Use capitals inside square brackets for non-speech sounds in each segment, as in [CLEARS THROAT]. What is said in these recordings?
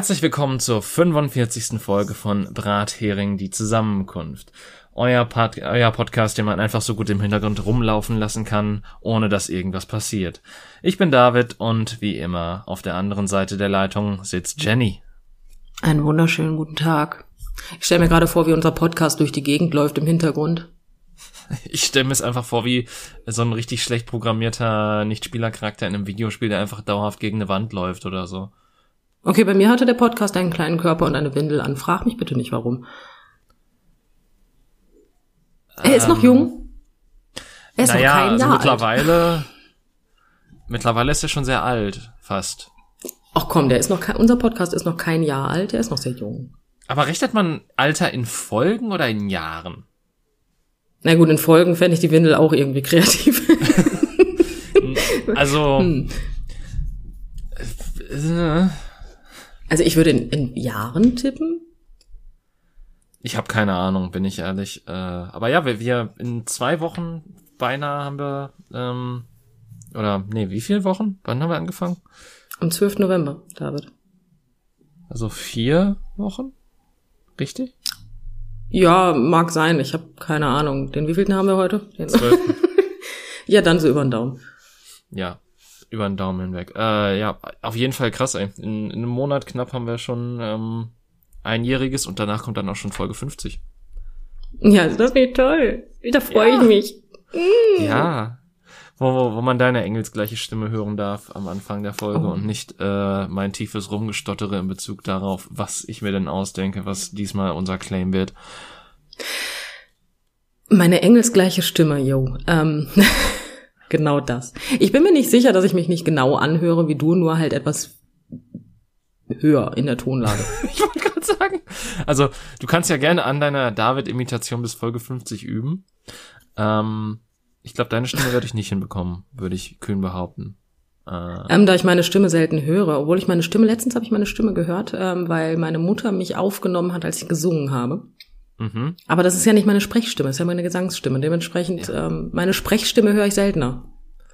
Herzlich willkommen zur 45. Folge von Brathering die Zusammenkunft. Euer, Pod euer Podcast, den man einfach so gut im Hintergrund rumlaufen lassen kann, ohne dass irgendwas passiert. Ich bin David und wie immer auf der anderen Seite der Leitung sitzt Jenny. Einen wunderschönen guten Tag. Ich stelle mir gerade vor, wie unser Podcast durch die Gegend läuft im Hintergrund. Ich stelle mir es einfach vor, wie so ein richtig schlecht programmierter Nichtspielercharakter in einem Videospiel, der einfach dauerhaft gegen eine Wand läuft oder so. Okay, bei mir hatte der Podcast einen kleinen Körper und eine Windel an. Frag mich bitte nicht, warum. Er ist noch Ähm, jung. Er ist naja, noch kein also Jahr alt. mittlerweile, mittlerweile ist er schon sehr alt, fast. Ach komm, der ist noch kein, unser Podcast ist noch kein Jahr alt, der ist noch sehr jung. Aber rechnet man Alter in Folgen oder in Jahren? Na gut, in Folgen fände ich die Windel auch irgendwie kreativ. [LAUGHS] Also, Hm. äh, Also ich würde in, in Jahren tippen. ich habe keine Ahnung, bin ich ehrlich. Äh, aber ja, wir, wir in zwei Wochen beinahe haben wir, ähm, oder nee, wie viele Wochen? Wann haben wir angefangen? Am 12. November, David. Also vier Wochen? Richtig? Ja, mag sein. Ich habe keine Ahnung. Den wievielten haben wir heute? Den Zwölf. [LAUGHS] ja, dann so über den Daumen. ja, über den Daumen hinweg. Äh, ja, auf jeden Fall krass, ey. In, in einem Monat knapp haben wir schon ähm, einjähriges und danach kommt dann auch schon Folge 50. Ja, das wird toll. Da freue Ja. ich mich. Ja. Wo, wo, wo man deine engelsgleiche Stimme hören darf am Anfang der Folge Oh. und nicht äh, mein tiefes Rumgestottere in Bezug darauf, was ich mir denn ausdenke, was diesmal unser Claim wird. Meine engelsgleiche Stimme, yo. Ähm, [LAUGHS] genau das. Ich bin mir nicht sicher, dass ich mich nicht genau anhöre wie du, nur halt etwas höher in der Tonlage. [LAUGHS] Ich wollte gerade sagen. Also, du kannst ja gerne an deiner David-Imitation bis Folge 50 üben. Ähm, ich glaube, deine Stimme werde ich nicht hinbekommen, würde ich kühn behaupten. Äh, ähm, da ich meine Stimme selten höre, obwohl ich meine Stimme, letztens habe ich meine Stimme gehört, ähm, weil meine Mutter mich aufgenommen hat, als ich gesungen habe. Mhm. Aber das ist ja nicht meine Sprechstimme, das ist ja meine Gesangsstimme. Dementsprechend, ähm, meine Sprechstimme höre ich seltener.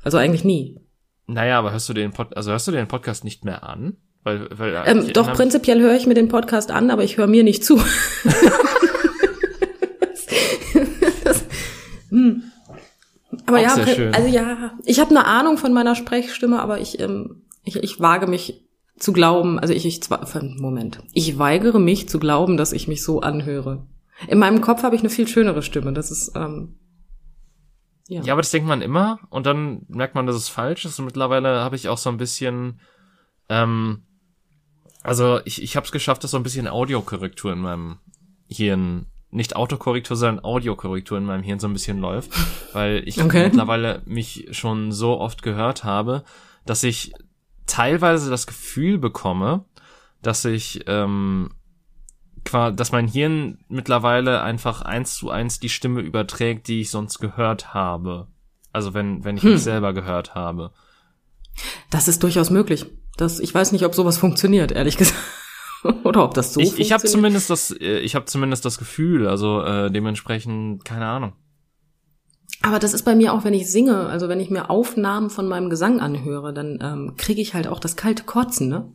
Also eigentlich nie. Naja, aber hörst du den Pod also hörst du den Podcast nicht mehr an? Weil, weil Ähm, ich doch, prinzipiell höre ich mir den Podcast an, aber ich höre mir nicht zu. [LAUGHS] das, hm. Aber Auch ja, also ja, ich habe eine Ahnung von meiner Sprechstimme, aber ich, ähm, ich, ich wage mich zu glauben, also ich, ich zwar, Moment, ich weigere mich zu glauben, dass ich mich so anhöre. In meinem Kopf habe ich eine viel schönere Stimme. Das ist, ähm, ja. Ja, aber das denkt man immer und dann merkt man, dass es falsch ist. Und mittlerweile habe ich auch so ein bisschen, ähm, also ich, ich habe es geschafft, dass so ein bisschen Audiokorrektur in meinem Hirn, nicht Autokorrektur, sondern Audiokorrektur in meinem Hirn so ein bisschen läuft, [LAUGHS] weil ich Okay. mittlerweile mich schon so oft gehört habe, dass ich teilweise das Gefühl bekomme, dass ich ähm, dass mein Hirn mittlerweile einfach eins zu eins die Stimme überträgt, die ich sonst gehört habe. Also wenn, wenn ich Hm. mich selber gehört habe. Das ist durchaus möglich. Das, ich weiß nicht, ob sowas funktioniert, ehrlich gesagt. [LAUGHS] Oder ob das so ich ich habe funktioniert. zumindest das, äh, ich habe zumindest das Gefühl, also äh, dementsprechend, keine Ahnung. Aber das ist bei mir auch, wenn ich singe, also wenn ich mir Aufnahmen von meinem Gesang anhöre, dann ähm, kriege ich halt auch das kalte Kotzen, ne?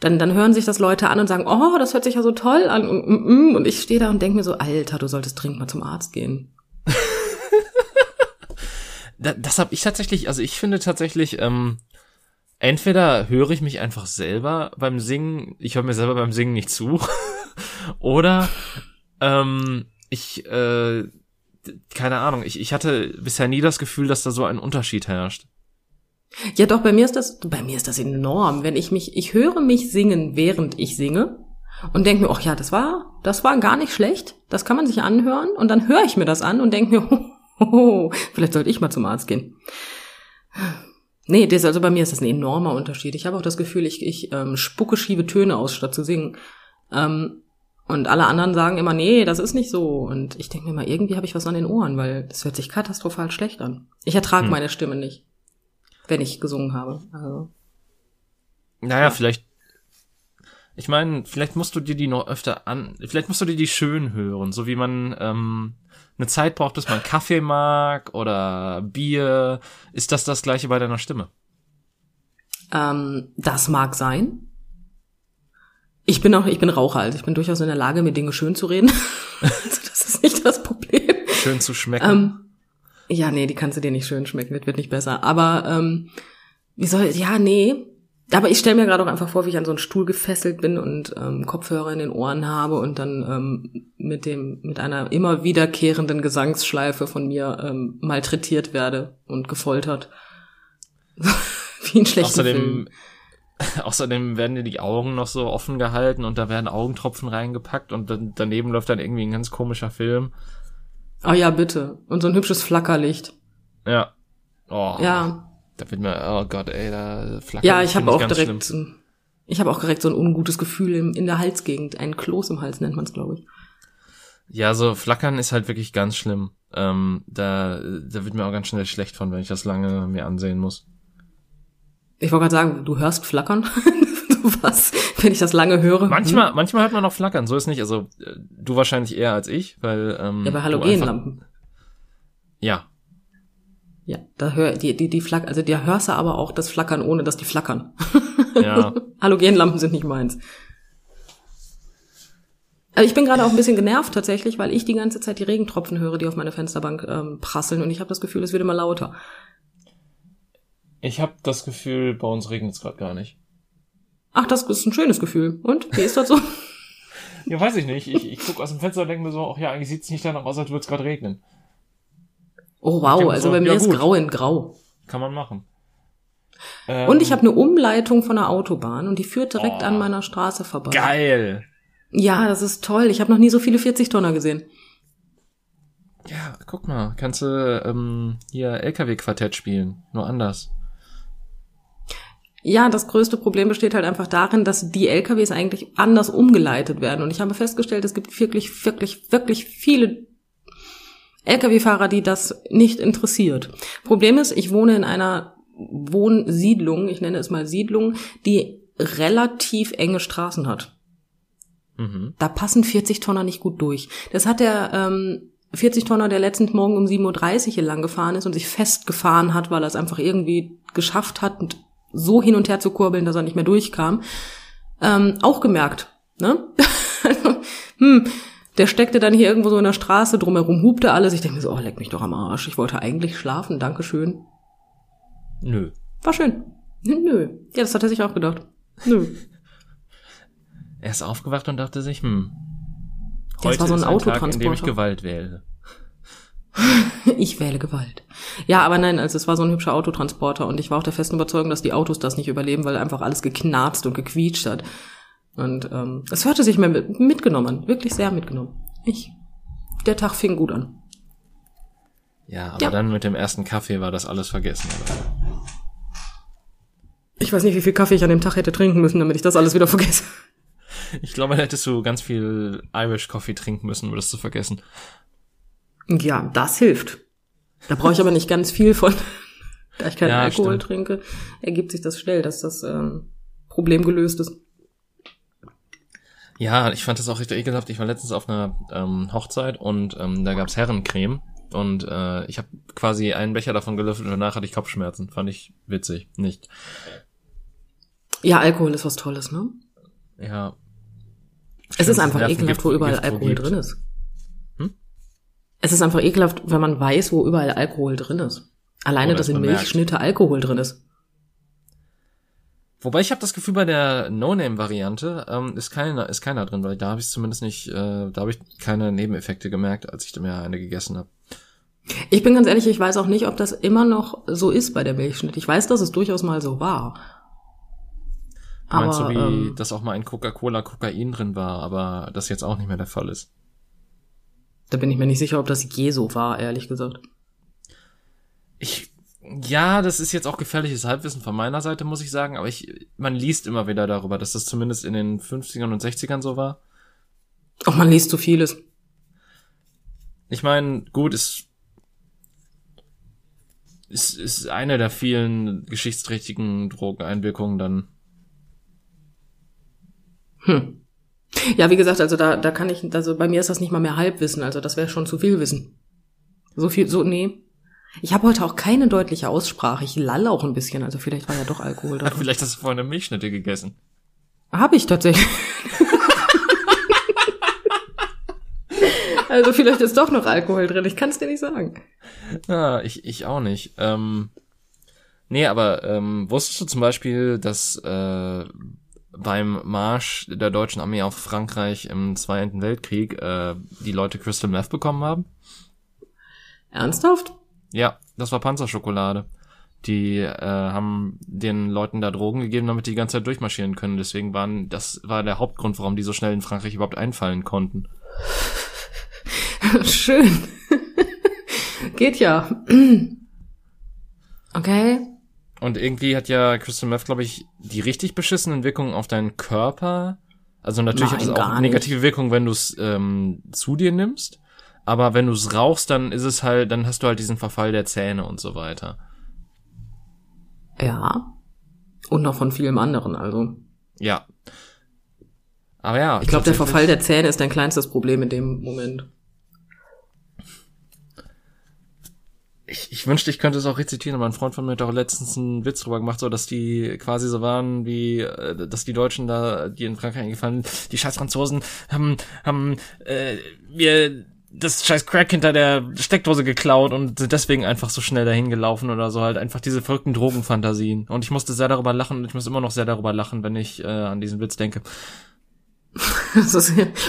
Dann, dann hören sich das Leute an und sagen, oh, das hört sich ja so toll an. Und, mm, mm. und ich stehe da und denke mir so, Alter, du solltest dringend mal zum Arzt gehen. [LAUGHS] Da, das habe ich tatsächlich, also ich finde tatsächlich, ähm, entweder höre ich mich einfach selber beim Singen, ich höre mir selber beim Singen nicht zu, [LAUGHS] oder ähm, ich, äh, keine Ahnung, ich, ich hatte bisher nie das Gefühl, dass da so ein Unterschied herrscht. Ja, doch, bei mir ist das, bei mir ist das enorm. Wenn ich mich, ich höre mich singen, während ich singe und denke mir, ach ja, das war, das war gar nicht schlecht. Das kann man sich anhören. Und dann höre ich mir das an und denke mir, hoho, [LAUGHS] vielleicht sollte ich mal zum Arzt gehen. Nee, das, also bei mir ist das ein enormer Unterschied. Ich habe auch das Gefühl, ich, ich ähm, spucke schiebe Töne aus, statt zu singen. Ähm, und alle anderen sagen immer, nee, das ist nicht so. Und ich denke mir mal, irgendwie habe ich was an den Ohren, weil das hört sich katastrophal schlecht an. Ich ertrage Hm. meine Stimme nicht, wenn ich gesungen habe. Also, Naja, vielleicht. Ich meine, vielleicht musst du dir die noch öfter an. Vielleicht musst du dir die schön hören, so wie man ähm, eine Zeit braucht, bis man Kaffee mag oder Bier. Ist das das gleiche bei deiner Stimme? ähm, das mag sein. Ich bin auch, ich bin Raucher, also ich bin durchaus in der Lage, mir Dinge schön zu reden. [LAUGHS] also das ist nicht das Problem. Schön zu schmecken. Ähm, ja, nee, die kannst du dir nicht schön schmecken, das wird nicht besser. Aber ähm, wie soll, ja, nee. Aber ich stelle mir gerade auch einfach vor, wie ich an so einen Stuhl gefesselt bin und ähm, Kopfhörer in den Ohren habe und dann ähm, mit dem mit einer immer wiederkehrenden Gesangsschleife von mir ähm, malträtiert werde und gefoltert. [LAUGHS] wie in schlechten Außerdem, Filmen. [LAUGHS] außerdem werden dir die Augen noch so offen gehalten und da werden Augentropfen reingepackt und dann, daneben läuft dann irgendwie ein ganz komischer Film. Oh ja, bitte. Und so ein hübsches Flackerlicht. Ja. Oh, Ja. Da wird mir, oh Gott, ey, da flackert Ja, ich habe auch direkt, schlimm. so ein- ich habe auch direkt so ein ungutes Gefühl im, in der Halsgegend. Ein Kloß im Hals nennt man es, glaube ich. Ja, so flackern ist halt wirklich ganz schlimm. Ähm, da, da wird mir auch ganz schnell schlecht von, wenn ich das lange mir ansehen muss. Ich wollte gerade sagen, du hörst flackern. [LAUGHS] du [LAUGHS] was, wenn ich das lange höre. Manchmal, manchmal hört man noch flackern, so ist nicht. Also äh, du wahrscheinlich eher als ich, weil ähm, Hm. Ja, bei Halogenlampen. Ja, Ja, da hör, die, die, die flack, also da hörst du aber auch das Flackern, ohne dass die flackern. ja. [LAUGHS] Halogenlampen sind nicht meins. Also ich bin gerade auch ein bisschen genervt tatsächlich, weil ich die ganze Zeit die Regentropfen höre, die auf meine Fensterbank ähm, prasseln und ich habe das Gefühl, es wird immer lauter. Ich habe das Gefühl, bei uns regnet es gerade gar nicht. Ach, das ist ein schönes Gefühl. Und? Wie ist das so? [LAUGHS] Ja, weiß ich nicht. Ich, ich gucke aus dem Fenster und denke mir so, ach ja, eigentlich sieht's nicht danach aus, als würde es gerade regnen. Oh wow, also so, bei mir ja, ist gut. grau in grau. Kann man machen. Ähm, Und ich habe eine Umleitung von der Autobahn und die führt direkt Oh. an meiner Straße vorbei. Geil. Ja, das ist toll. Ich habe noch nie so viele 40-Tonner gesehen. Ja, guck mal, kannst du ähm, hier LKW-Quartett spielen, nur anders. Ja, das größte Problem besteht halt einfach darin, dass die LKWs eigentlich anders umgeleitet werden. Und ich habe festgestellt, es gibt wirklich, wirklich, wirklich viele LKW-Fahrer, die das nicht interessiert. Problem ist, ich wohne in einer Wohnsiedlung, ich nenne es mal Siedlung, die relativ enge Straßen hat. Mhm. Da passen 40 Tonner nicht gut durch. Das hat der ähm, 40 Tonner, der letzten Morgen um 7.30 Uhr hier lang gefahren ist und sich festgefahren hat, weil er es einfach irgendwie geschafft hat, so hin und her zu kurbeln, dass er nicht mehr durchkam, ähm, auch gemerkt. Ne? [LAUGHS] Also, hm, der steckte dann hier irgendwo so in der Straße, drumherum hupte alles. Ich denke mir so, oh, leck mich doch am Arsch. Ich wollte eigentlich schlafen, Dankeschön. Nö. War schön. [LAUGHS] Nö. Ja, das hat er sich auch gedacht. Nö. Er ist aufgewacht und dachte sich, hm, Das heute war so ein ist ein Tag, in dem ich Autotransporter. Gewalt wähle. [LAUGHS] Ich wähle Gewalt. Ja, aber nein, also es war so ein hübscher Autotransporter und ich war auch der festen Überzeugung, dass die Autos das nicht überleben, weil einfach alles geknarzt und gequietscht hat. Und ähm, es hörte sich mir mit, mitgenommen an, wirklich sehr mitgenommen. Ich, der Tag fing gut an. Ja, aber Ja. dann mit dem ersten Kaffee war das alles vergessen. Oder? Ich weiß nicht, wie viel Kaffee ich an dem Tag hätte trinken müssen, damit ich das alles wieder vergesse. Ich glaube, da hättest du ganz viel Irish Coffee trinken müssen, um das zu vergessen. Ja, das hilft. Da brauche ich aber nicht ganz viel von. [LAUGHS] Da ich keinen Ja, Alkohol stimmt. trinke, ergibt sich das schnell, dass das ähm, Problem gelöst ist. Ja, ich fand das auch richtig ekelhaft. Ich war letztens auf einer ähm, Hochzeit und ähm, da gab's Herrencreme und äh, ich habe quasi einen Becher davon gelöffelt und danach hatte ich Kopfschmerzen. Fand ich witzig, nicht? Ja, Alkohol ist was Tolles, ne? Ja. Es ist einfach ekelhaft, wo überall Gift, wo Alkohol gibt. drin ist. Es ist einfach ekelhaft, wenn man weiß, wo überall Alkohol drin ist. Alleine, Oder dass in. Milchschnitte Alkohol drin ist. Wobei ich habe das Gefühl, bei der No-Name-Variante ähm, ist keiner ist keiner drin, weil da habe ich zumindest nicht, äh, da habe ich keine Nebeneffekte gemerkt, als ich mir eine gegessen habe. Ich bin ganz ehrlich, ich weiß auch nicht, ob das immer noch so ist bei der Milchschnitt. Ich weiß, dass es durchaus mal so war. Aber Meinst du, wie ähm, dass auch mal in Coca-Cola Kokain drin war, aber das jetzt auch nicht mehr der Fall ist? Da bin ich mir nicht sicher, ob das je so war, ehrlich gesagt. Ich, ja, das ist jetzt auch gefährliches Halbwissen von meiner Seite, muss ich sagen, aber ich, man liest immer wieder darüber, dass das zumindest in den 50ern und 60ern so war. Auch man liest zu vieles. Ich meine, gut, ist, ist, ist eine der vielen geschichtsträchtigen Drogeneinwirkungen dann. Hm. Ja, wie gesagt, also da, da kann ich, also bei mir ist das nicht mal mehr Halbwissen, also das wäre schon zu viel Wissen. So viel, so, nee. Ich habe heute auch keine deutliche Aussprache. Ich lalle auch ein bisschen, also vielleicht war ja doch Alkohol [LAUGHS] drin. Vielleicht hast du vorhin eine Milchschnitte gegessen. Habe ich tatsächlich. also vielleicht ist doch noch Alkohol drin. Ich kann es dir nicht sagen. Ja, ich, ich auch nicht. Ähm, nee, aber ähm, wusstest du zum Beispiel, dass äh, beim Marsch der deutschen Armee auf Frankreich im Zweiten Weltkrieg äh, die Leute Crystal Meth bekommen haben? Ernsthaft? Ja, das war Panzerschokolade. Die äh, haben den Leuten da Drogen gegeben, damit die die ganze Zeit durchmarschieren können. Deswegen waren, das war der Hauptgrund, warum die so schnell in Frankreich überhaupt einfallen konnten. [LAUGHS] Schön. [LAUGHS] Geht ja. [CLEARS THROAT] Okay. Und irgendwie hat ja Crystal Meth, glaube ich, die richtig beschissenen Wirkungen auf deinen Körper. Also natürlich Nein, hat es auch nicht. negative Wirkungen, wenn du es ähm, zu dir nimmst. Aber wenn du es rauchst, dann ist es halt, dann hast du halt diesen Verfall der Zähne und so weiter. Ja. Und noch von vielem anderen, also. Ja. Aber ja. Ich glaube, der Verfall der Zähne ist dein kleinstes Problem in dem Moment. Ich, ich wünschte, ich könnte es auch rezitieren, aber ein Freund von mir hat auch letztens einen Witz drüber gemacht, so dass die quasi so waren wie, äh, dass die Deutschen da, die in Frankreich eingefallen, die scheiß Franzosen haben, haben äh, wir das scheiß Crack hinter der Steckdose geklaut und sind deswegen einfach so schnell dahin gelaufen oder so halt einfach diese verrückten Drogenfantasien. Und ich musste sehr darüber lachen und ich muss immer noch sehr darüber lachen, wenn ich äh, an diesen Witz denke. [LAUGHS]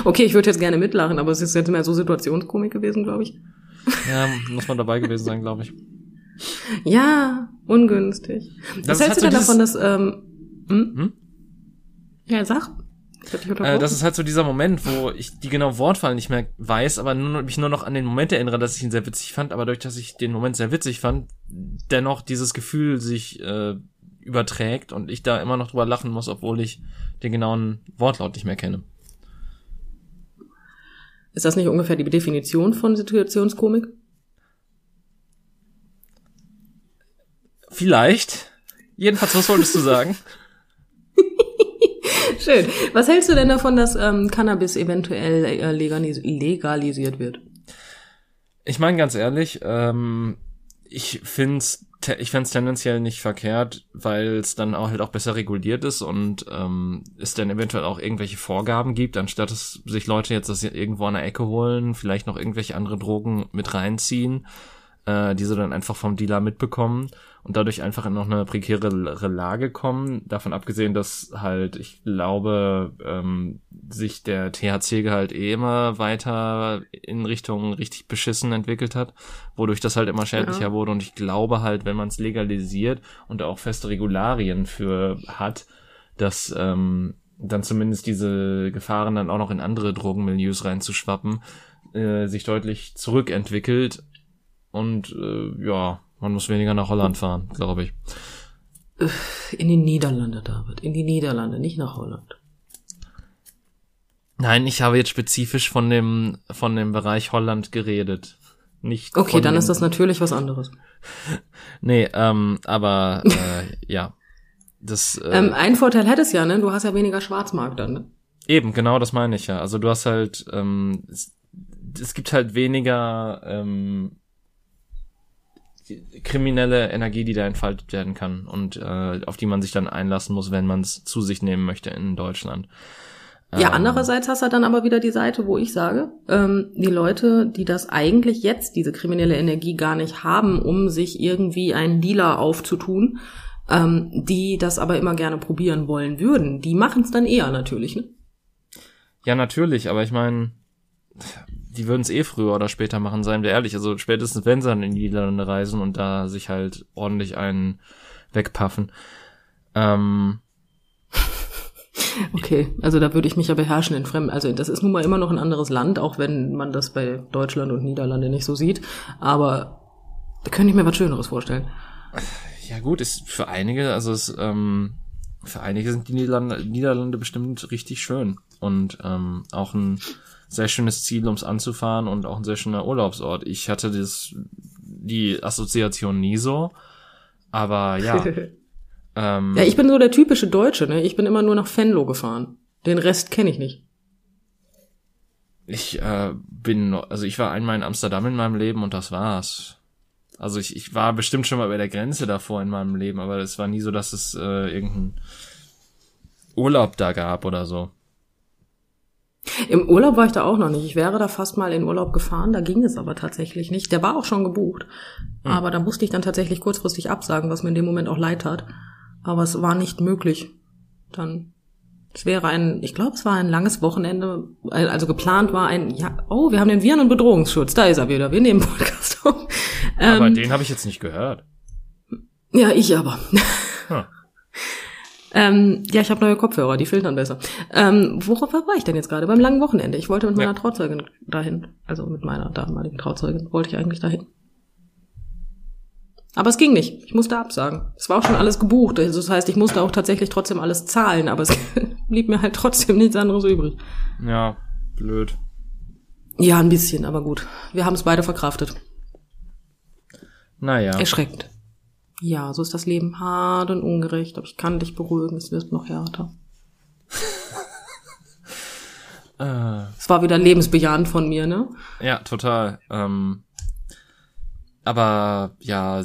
Okay, ich würde jetzt gerne mitlachen, aber es ist jetzt mehr so Situationskomik gewesen, glaube ich. Ja, muss man dabei gewesen sein, glaube ich. Ja, ungünstig. Das Was hältst du denn davon, dass, ähm, hm? Hm? Ja, sag. Äh, das ist halt so dieser Moment, wo ich die genaue Wortwahl nicht mehr weiß, aber nur, mich nur noch an den Moment erinnere, dass ich ihn sehr witzig fand, aber durch, dass ich den Moment sehr witzig fand, dennoch dieses Gefühl sich äh, überträgt und ich da immer noch drüber lachen muss, obwohl ich den genauen Wortlaut nicht mehr kenne. Ist das nicht ungefähr die Definition von Situationskomik? Vielleicht. Jedenfalls, was wolltest du sagen? [LAUGHS] Schön. Was hältst du denn davon, dass ähm, Cannabis eventuell äh, legalis legalisiert wird? Ich meine ganz ehrlich, ähm, ich find's, ich find's tendenziell nicht verkehrt, weil es dann auch halt auch besser reguliert ist und ähm, es dann eventuell auch irgendwelche Vorgaben gibt, anstatt es sich Leute jetzt das irgendwo an der Ecke holen, vielleicht noch irgendwelche andere Drogen mit reinziehen, äh, die sie dann einfach vom Dealer mitbekommen und dadurch einfach in noch eine prekäre Lage kommen. Davon abgesehen, dass halt, ich glaube, ähm, sich der THC-Gehalt eh immer weiter in Richtung richtig beschissen entwickelt hat, wodurch das halt immer schädlicher Ja. wurde. Und ich glaube halt, wenn man es legalisiert und auch feste Regularien für hat, dass ähm, dann zumindest diese Gefahren dann auch noch in andere Drogenmilieus reinzuschwappen, äh, sich deutlich zurückentwickelt. Und äh, ja, man muss weniger nach Holland fahren, glaube ich. In die Niederlande, David. In die Niederlande, nicht nach Holland. Nein, ich habe jetzt spezifisch von dem von dem Bereich Holland geredet. Nicht Okay, dann ist das natürlich was anderes. [LAUGHS] Nee, ähm, aber äh, ja. Das äh, Ähm, ein Vorteil hättest ja, ne? Du hast ja weniger Schwarzmarkt dann. Ne? eben, genau das meine ich ja. Also du hast halt, ähm, es, es gibt halt weniger ähm, kriminelle Energie, die da entfaltet werden kann und äh, auf die man sich dann einlassen muss, wenn man es zu sich nehmen möchte in Deutschland. Ja, Ähm, andererseits hast du dann aber wieder die Seite, wo ich sage, ähm, die Leute, die das eigentlich jetzt, diese kriminelle Energie gar nicht haben, um sich irgendwie einen Dealer aufzutun, ähm, die das aber immer gerne probieren wollen würden, die machen es dann eher natürlich, ne? Ja, natürlich, aber ich meine, die würden es eh früher oder später machen, seien wir ehrlich. Also spätestens, wenn sie dann in die Niederlande reisen und da sich halt ordentlich einen wegpaffen. Ähm, [LAUGHS] Okay, also da würde ich mich ja beherrschen in Fremden. Also das ist nun mal immer noch ein anderes Land, auch wenn man das bei Deutschland und Niederlande nicht so sieht. Aber da könnte ich mir was Schöneres vorstellen. ja gut, ist für einige, also es, ähm, für einige sind die Niederlande, Niederlande bestimmt richtig schön und ähm, auch ein sehr schönes Ziel, ums anzufahren und auch ein sehr schöner Urlaubsort. Ich hatte das, die Assoziation nie so, aber ja. [LAUGHS] ähm, Ja, ich bin so der typische Deutsche, ne? Ich bin immer nur nach Venlo gefahren. Den Rest kenne ich nicht. Ich äh, bin, also ich war einmal in Amsterdam in meinem Leben und das war's. Also ich, ich war bestimmt schon mal bei der Grenze davor in meinem Leben, aber es war nie so, dass es äh, irgendein Urlaub da gab oder so. Im Urlaub war ich da auch noch nicht. Ich wäre da fast mal in Urlaub gefahren, da ging es aber tatsächlich nicht. Der war auch schon gebucht. Hm. Aber da musste ich dann tatsächlich kurzfristig absagen, was mir in dem Moment auch leid hat. Aber es war nicht möglich. Dann, es wäre ein, ich glaube, es war ein langes Wochenende, also geplant war ein, ja, oh, wir haben den Viren- und Bedrohungsschutz, da ist er wieder, wir nehmen Podcast auf. Aber ähm, den habe ich jetzt nicht gehört. Ja, ich aber. Hm. Ähm, ja, ich habe neue Kopfhörer, die filtern besser. Ähm, worauf war ich denn jetzt gerade? Beim langen Wochenende. Ich wollte mit meiner ja. Trauzeugin dahin. Also mit meiner damaligen Trauzeugin wollte ich eigentlich dahin. Aber es ging nicht. Ich musste absagen. Es war auch schon alles gebucht. Also das heißt, ich musste auch tatsächlich trotzdem alles zahlen, aber es [LAUGHS] blieb mir halt trotzdem nichts anderes übrig. Ja, blöd. Ja, ein bisschen, aber gut. Wir haben es beide verkraftet. Naja. Erschreckend. Ja, so ist das Leben hart und ungerecht, aber ich kann dich beruhigen, es wird noch härter. [LAUGHS] äh, es war wieder lebensbejahend von mir, ne? Ja, total. Ähm, aber ja,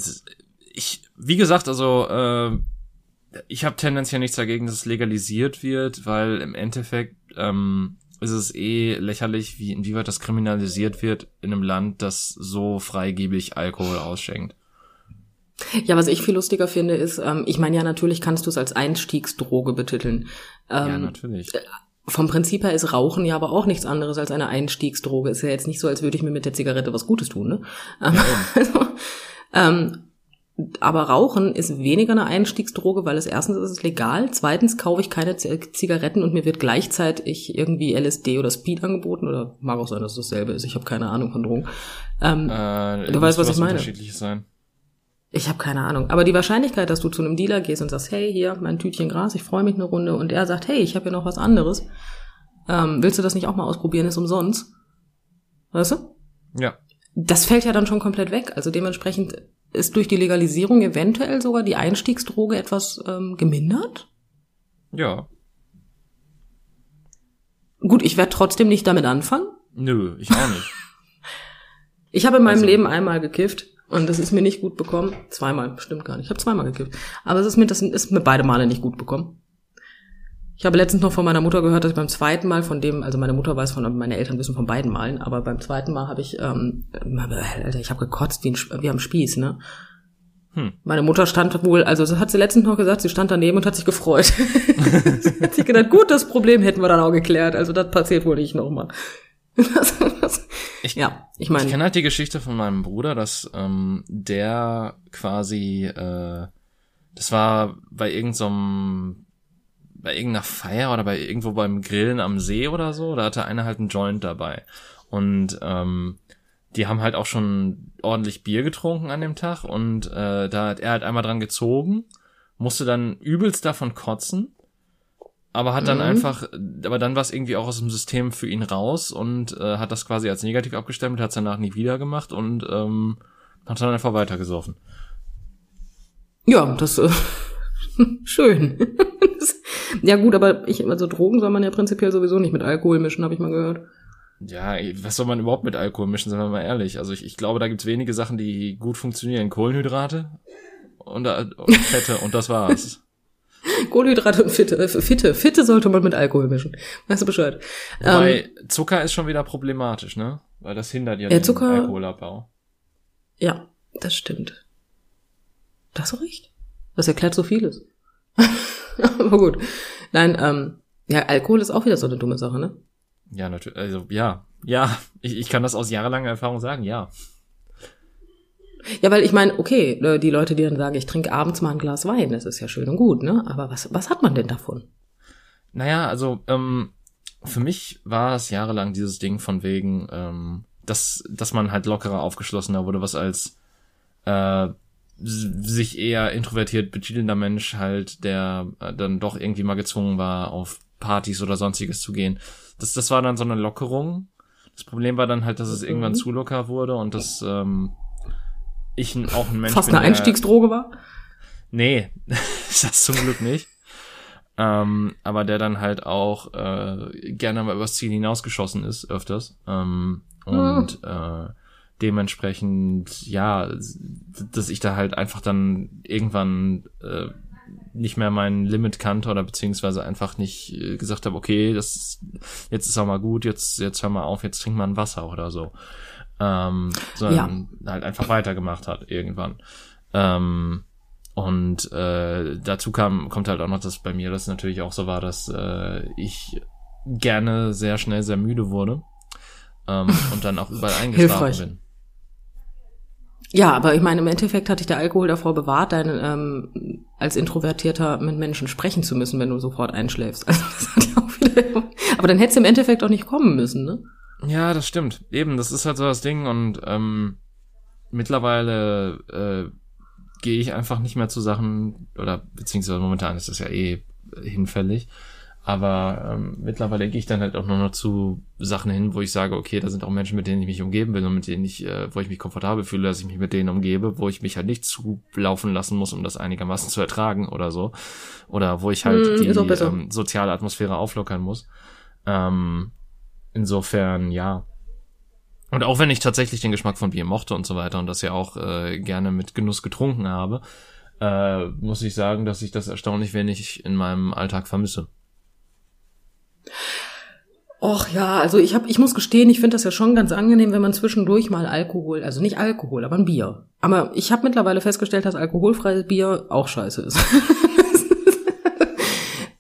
ich, wie gesagt, also äh, ich habe tendenziell nichts dagegen, dass es legalisiert wird, weil im Endeffekt ähm, ist es eh lächerlich, wie inwieweit das kriminalisiert wird in einem Land, das so freigebig Alkohol ausschenkt. Ja, was ich viel lustiger finde, ist, ähm, ich meine ja, natürlich kannst du es als Einstiegsdroge betiteln. Ähm, ja, natürlich. Äh, vom Prinzip her ist Rauchen ja aber auch nichts anderes als eine Einstiegsdroge. Ist ja jetzt nicht so, als würde ich mir mit der Zigarette was Gutes tun, ne? Ähm, ja, [LAUGHS] also, ähm, aber Rauchen ist weniger eine Einstiegsdroge, weil es erstens ist es legal, zweitens kaufe ich keine Zigaretten und mir wird gleichzeitig irgendwie LSD oder Speed angeboten oder mag auch sein, dass es dasselbe ist. Ich habe keine Ahnung von Drogen. Ähm, äh, du weißt, was ich meine. Unterschiedliches sein. Ich habe keine Ahnung. Aber die Wahrscheinlichkeit, dass du zu einem Dealer gehst und sagst, hey, hier, mein Tütchen Gras, ich freue mich eine Runde, und er sagt, hey, ich habe hier noch was anderes, ähm, willst du das nicht auch mal ausprobieren, ist umsonst? Weißt du? Ja. Das fällt ja dann schon komplett weg. Also dementsprechend ist durch die Legalisierung eventuell sogar die Einstiegsdroge etwas ähm, gemindert? Ja. Gut, ich werde trotzdem nicht damit anfangen. Nö, ich auch nicht. [LAUGHS] ich habe in meinem also. Leben einmal gekifft und das ist mir nicht gut bekommen. Zweimal, bestimmt gar nicht. Ich habe zweimal gekifft. Aber es ist mir, das ist mir beide Male nicht gut bekommen. Ich habe letztens noch von meiner Mutter gehört, dass ich beim zweiten Mal von dem, also meine Mutter weiß von, meine Eltern wissen von beiden Malen, aber beim zweiten Mal habe ich, ähm, Alter, ich habe gekotzt wie, ein, wie am Spieß, ne? Hm. Meine Mutter stand wohl, also das hat sie letztens noch gesagt, sie stand daneben und hat sich gefreut. [LAUGHS] sie hat sich gedacht, gut, das Problem hätten wir dann auch geklärt. Also das passiert wohl nicht nochmal. [LAUGHS] ich, ja, ich meine. Ich kenne halt die Geschichte von meinem Bruder, dass ähm, der quasi, äh, das war bei irgendeinem, bei irgendeiner Feier oder bei irgendwo beim Grillen am See oder so, da hatte einer halt einen Joint dabei. Und ähm, die haben halt auch schon ordentlich Bier getrunken an dem Tag und äh, da hat er halt einmal dran gezogen, musste dann übelst davon kotzen aber hat dann mhm. einfach, aber dann war es irgendwie auch aus dem System für ihn raus und äh, hat das quasi als negativ abgestempelt, hat es danach nie wieder gemacht und ähm, hat dann einfach weitergesoffen. Ja, das äh, [LAUGHS] schön. [LAUGHS] ja gut, aber ich, also Drogen soll man ja prinzipiell sowieso nicht mit Alkohol mischen, habe ich mal gehört. Ja, was soll man überhaupt mit Alkohol mischen, sagen wir mal ehrlich. Also ich, ich glaube, da gibt's wenige Sachen, die gut funktionieren. Kohlenhydrate und, äh, und Fette und das war's. [LAUGHS] [LAUGHS] Kohlenhydrate und Fitte. Äh, Fitte. Fitte sollte man mit Alkohol mischen. Weißt du Bescheid. Weil ähm, Zucker ist schon wieder problematisch, ne? Weil das hindert ja, ja den Zucker, Alkoholabbau. Ja, das stimmt. Das ist recht. Das erklärt so vieles. [LAUGHS] Aber gut. Nein, ähm, ja, Alkohol ist auch wieder so eine dumme Sache, ne? Ja, natürlich. Also, ja. Ja, [LAUGHS] ich, ich kann das aus jahrelanger Erfahrung sagen, ja. Ja, weil ich meine, okay, äh, die Leute, die dann sagen, ich trinke abends mal ein Glas Wein, das ist ja schön und gut, ne? Aber was, was hat man denn davon? Naja, also ähm, für mich war es jahrelang dieses Ding von wegen, ähm, dass, dass man halt lockerer, aufgeschlossener wurde, was als äh, sich eher introvertiert betitelnder Mensch halt, der äh, dann doch irgendwie mal gezwungen war, auf Partys oder sonstiges zu gehen. Das, das war dann so eine Lockerung. Das Problem war dann halt, dass es mhm. irgendwann zu locker wurde und das ähm, ich auch ein Mensch Fast bin, eine Einstiegsdroge war? Nee, [LAUGHS] ist das zum Glück nicht. Ähm, aber der dann halt auch äh, gerne mal übers Ziel hinausgeschossen ist, öfters. Ähm, und oh. äh, dementsprechend, ja, dass ich da halt einfach dann irgendwann äh, nicht mehr mein Limit kannte oder beziehungsweise einfach nicht äh, gesagt habe, okay, das jetzt ist auch mal gut, jetzt jetzt hör mal auf, jetzt trink mal ein Wasser oder so, ähm, sondern ja. halt einfach weitergemacht hat irgendwann. Ähm, und äh, dazu kam kommt halt auch noch, dass bei mir das natürlich auch so war, dass äh, ich gerne sehr schnell sehr müde wurde ähm, [LAUGHS] und dann auch überall eingeschlafen bin. Ja, aber ich meine, im Endeffekt hat dich der Alkohol davor bewahrt, dein, ähm, als Introvertierter mit Menschen sprechen zu müssen, wenn du sofort einschläfst. [LAUGHS] Also das hat ja auch wieder, aber dann hättest du im Endeffekt auch nicht kommen müssen, ne? Ja, das stimmt. Eben, das ist halt so das Ding und ähm, mittlerweile äh, gehe ich einfach nicht mehr zu Sachen oder beziehungsweise momentan ist das ja eh hinfällig. Aber ähm, mittlerweile gehe ich dann halt auch nur noch zu Sachen hin, wo ich sage, okay, da sind auch Menschen, mit denen ich mich umgeben will und mit denen ich, äh, wo ich mich komfortabel fühle, dass ich mich mit denen umgebe, wo ich mich halt nicht zulaufen lassen muss, um das einigermaßen zu ertragen oder so. Oder wo ich halt mm, die ähm, soziale Atmosphäre auflockern muss. Ähm, insofern, ja. Und auch wenn ich tatsächlich den Geschmack von Bier mochte und so weiter und das ja auch äh, gerne mit Genuss getrunken habe, äh, muss ich sagen, dass ich das erstaunlich wenig in meinem Alltag vermisse. Och ja, also ich hab, ich muss gestehen, ich finde das ja schon ganz angenehm, wenn man zwischendurch mal Alkohol, also nicht Alkohol, aber ein Bier. Aber ich habe mittlerweile festgestellt, dass alkoholfreies Bier auch scheiße ist. [LAUGHS]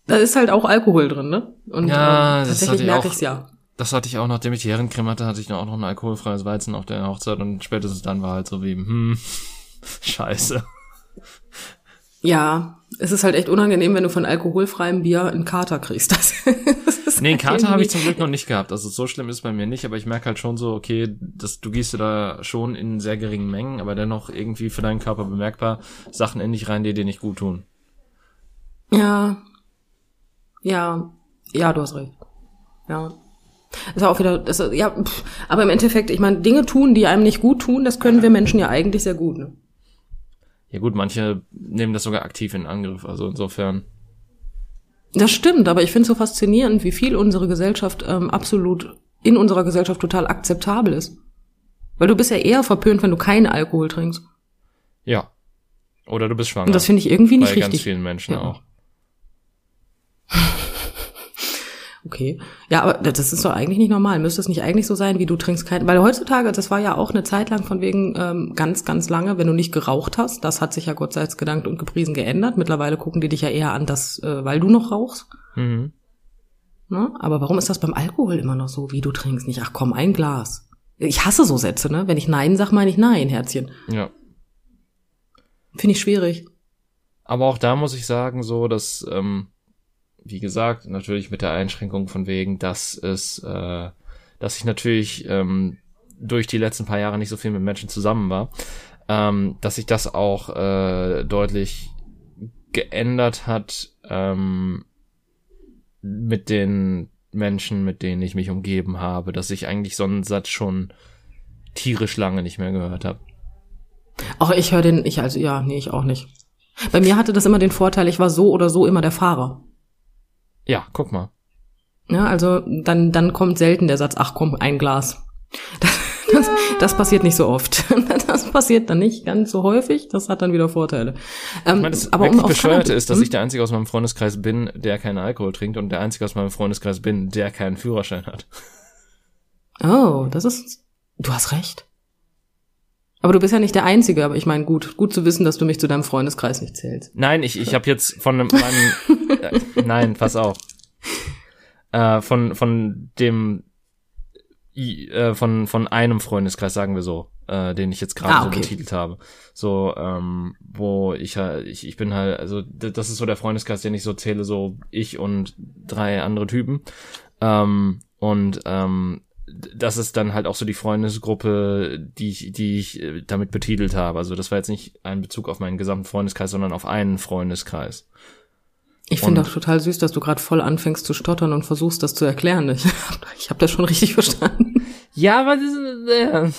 da ist halt auch Alkohol drin, ne? Und ja, ähm, tatsächlich merke ich ja. Das hatte ich auch, nachdem ich die Herrencreme hatte, hatte ich auch noch ein alkoholfreies Weizen auf der Hochzeit und spätestens dann war halt so wie, hm, [LAUGHS] scheiße. Ja, es ist halt echt unangenehm, wenn du von alkoholfreiem Bier einen Kater kriegst. [LAUGHS] Das, das nee, einen Kater habe ich zum Glück noch nicht gehabt. Also so schlimm ist es bei mir nicht, aber ich merke halt schon so, okay, dass du gießt da schon in sehr geringen Mengen, aber dennoch irgendwie für deinen Körper bemerkbar Sachen in dich rein, die dir nicht gut tun. Ja. Ja. Ja, du hast recht. Ja. Ist auch wieder, das, ja, pff, aber im Endeffekt, ich meine, Dinge tun, die einem nicht gut tun, das können wir Menschen ja eigentlich sehr gut. Ne? Ja gut, manche nehmen das sogar aktiv in Angriff, also insofern. Das stimmt, aber ich finde es so faszinierend, wie viel unsere Gesellschaft ähm, absolut in unserer Gesellschaft total akzeptabel ist. Weil du bist ja eher verpönt, wenn du keinen Alkohol trinkst. Ja. Oder du bist schwanger. Und das finde ich irgendwie nicht Bei richtig. Bei ganz vielen Menschen ja. auch. [LAUGHS] Okay. Ja, aber das ist doch eigentlich nicht normal. Müsste es nicht eigentlich so sein, wie du trinkst keinen. Weil heutzutage, das war ja auch eine Zeit lang von wegen ähm, ganz, ganz lange, wenn du nicht geraucht hast. Das hat sich ja Gott sei Dank gedankt und gepriesen geändert. Mittlerweile gucken die dich ja eher an, dass, äh, weil du noch rauchst. Mhm. Ne? Aber warum ist das beim Alkohol immer noch so, wie du trinkst? Nicht, ach komm, ein Glas. Ich hasse so Sätze, ne? Wenn ich Nein sag, meine ich Nein, Herzchen. Ja. Finde ich schwierig. Aber auch da muss ich sagen, so, dass ähm, wie gesagt, natürlich mit der Einschränkung von wegen, dass es, äh, dass ich natürlich ähm, durch die letzten paar Jahre nicht so viel mit Menschen zusammen war, ähm, dass sich das auch äh, deutlich geändert hat ähm, mit den Menschen, mit denen ich mich umgeben habe, dass ich eigentlich so einen Satz schon tierisch lange nicht mehr gehört habe. Auch ich höre den, ich also ja, nee, ich auch nicht. Bei mir hatte das immer den Vorteil, ich war so oder so immer der Fahrer. Ja, guck mal. Ja, also dann, dann kommt selten der Satz, ach komm, ein Glas. Das, das, das passiert nicht so oft. [LAUGHS] Das passiert dann nicht ganz so häufig. Das hat dann wieder Vorteile. Ähm, ich meine, das aber wirklich um Bescheuerte ist, dass hm? ich der Einzige aus meinem Freundeskreis bin, der keinen Alkohol trinkt und der Einzige aus meinem Freundeskreis bin, der keinen Führerschein hat. Oh, das ist, du hast recht. Aber du bist ja nicht der Einzige, aber ich meine, gut, gut zu wissen, dass du mich zu deinem Freundeskreis nicht zählst. Nein, ich, ich habe jetzt von meinem, [LAUGHS] äh, nein, pass auf, äh, von von dem, äh, von von einem Freundeskreis sagen wir so, äh, den ich jetzt gerade ah, okay. so betitelt habe, so, ähm, wo ich halt, ich, ich bin halt, also das ist so der Freundeskreis, den ich so zähle, so ich und drei andere Typen, ähm, und ähm, das ist dann halt auch so die Freundesgruppe, die ich, die ich äh, damit betitelt habe. Also das war jetzt nicht ein Bezug auf meinen gesamten Freundeskreis, sondern auf einen Freundeskreis. Ich finde auch total süß, dass du gerade voll anfängst zu stottern und versuchst, das zu erklären. Ich, ich habe das schon richtig verstanden. Ja, aber das ist, äh.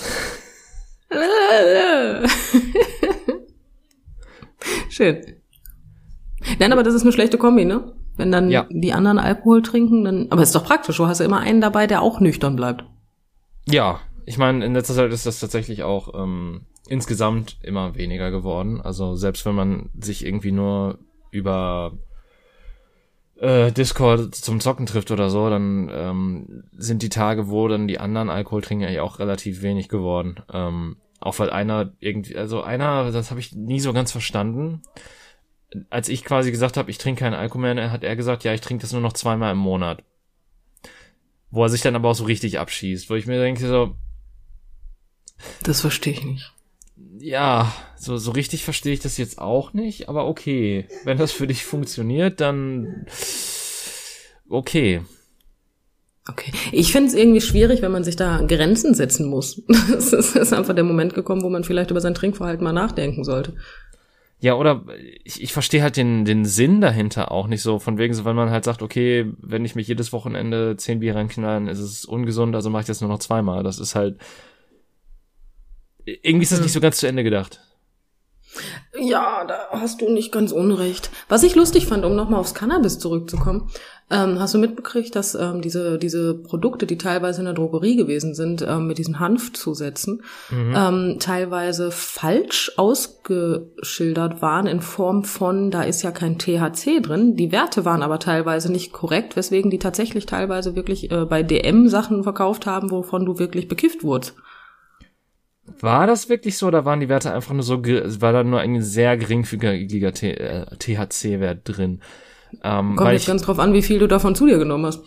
[LAUGHS] Schön. Nein, aber das ist eine schlechte Kombi, ne? Wenn dann ja. die anderen Alkohol trinken, dann. Aber ist doch praktisch, du hast ja immer einen dabei, der auch nüchtern bleibt. Ja, ich meine, in letzter Zeit ist das tatsächlich auch ähm, insgesamt immer weniger geworden. Also selbst wenn man sich irgendwie nur über äh, Discord zum Zocken trifft oder so, dann ähm, sind die Tage, wo dann die anderen Alkoholtrinker ja auch relativ wenig geworden. Ähm, auch weil einer irgendwie, also einer, das habe ich nie so ganz verstanden. Als ich quasi gesagt habe, ich trinke keinen Alkohol mehr, hat er gesagt, ja, ich trinke das nur noch zweimal im Monat. Wo er sich dann aber auch so richtig abschießt, wo ich mir denke so. Das verstehe ich nicht. Ja, so, so richtig verstehe ich das jetzt auch nicht, aber okay. Wenn das für dich funktioniert, dann okay. Okay. Ich finde es irgendwie schwierig, wenn man sich da Grenzen setzen muss. [LAUGHS] Es ist einfach der Moment gekommen, wo man vielleicht über sein Trinkverhalten mal nachdenken sollte. Ja, oder ich, ich verstehe halt den, den Sinn dahinter auch nicht so, von wegen so, wenn man halt sagt, okay, wenn ich mich jedes Wochenende zehn Bier reinknallen, ist es ungesund, also mache ich das nur noch zweimal. Das ist halt, irgendwie ist das hm. nicht so ganz zu Ende gedacht. Ja, da hast du nicht ganz unrecht. Was ich lustig fand, um nochmal aufs Cannabis zurückzukommen, ähm, hast du mitbekriegt, dass ähm, diese, diese Produkte, die teilweise in der Drogerie gewesen sind, ähm, mit diesen Hanfzusätzen, mhm. ähm, teilweise falsch ausgeschildert waren in Form von, da ist ja kein THC drin. Die Werte waren aber teilweise nicht korrekt, weswegen die tatsächlich teilweise wirklich äh, bei DM Sachen verkauft haben, wovon du wirklich bekifft wurdest. War das wirklich so oder waren die Werte einfach nur so, war da nur ein sehr geringfügiger THC-Wert äh, drin? Ähm, Kommt jetzt ich, ganz drauf an, wie viel du davon zu dir genommen hast.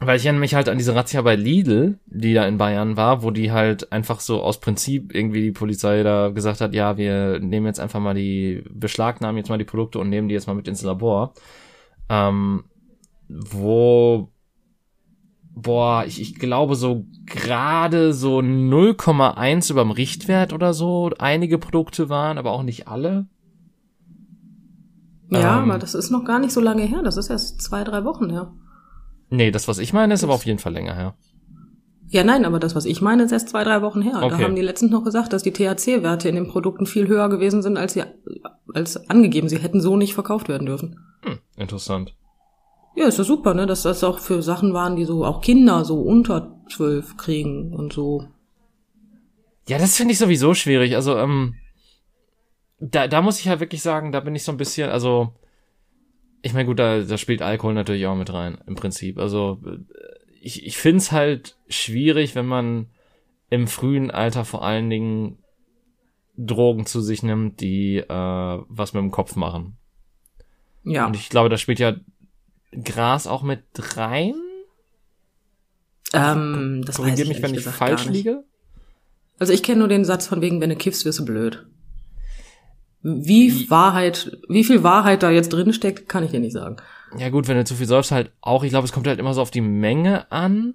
Weil ich erinnere mich halt an diese Razzia bei Lidl, die da in Bayern war, wo die halt einfach so aus Prinzip irgendwie die Polizei da gesagt hat, ja, wir nehmen jetzt einfach mal die, beschlagnahmen jetzt mal die Produkte und nehmen die jetzt mal mit ins Labor. Ähm, wo boah, ich, ich glaube so gerade so 0,1 überm Richtwert oder so einige Produkte waren, aber auch nicht alle. Ja, ähm, aber das ist noch gar nicht so lange her. Das ist erst zwei, drei Wochen her. Nee, das, was ich meine, ist das aber auf jeden Fall länger her. Ja, nein, aber das, was ich meine, ist erst zwei, drei Wochen her. Okay. Da haben die letztens noch gesagt, dass die THC-Werte in den Produkten viel höher gewesen sind, als sie als angegeben. Sie hätten so nicht verkauft werden dürfen. Hm, interessant. Ja, ist ja super, ne? Dass das auch für Sachen waren, die so auch Kinder so unter zwölf kriegen und so. Ja, das finde ich sowieso schwierig. Also, ähm, da, da muss ich halt wirklich sagen, da bin ich so ein bisschen, also, ich meine, gut, da, da spielt Alkohol natürlich auch mit rein, im Prinzip. Also, ich, ich finde es halt schwierig, wenn man im frühen Alter vor allen Dingen Drogen zu sich nimmt, die äh, was mit dem Kopf machen. Ja. Und ich glaube, da spielt ja Gras auch mit rein? Ähm, das Korrigier mich, wenn ich falsch liege. Also ich kenne nur den Satz von wegen, wenn du kiffst, wirst du blöd. Wie, Wahrheit, wie viel Wahrheit da jetzt drin steckt, kann ich dir nicht sagen. Ja gut, wenn du zu viel säufst, halt auch. Ich glaube, es kommt halt immer so auf die Menge an.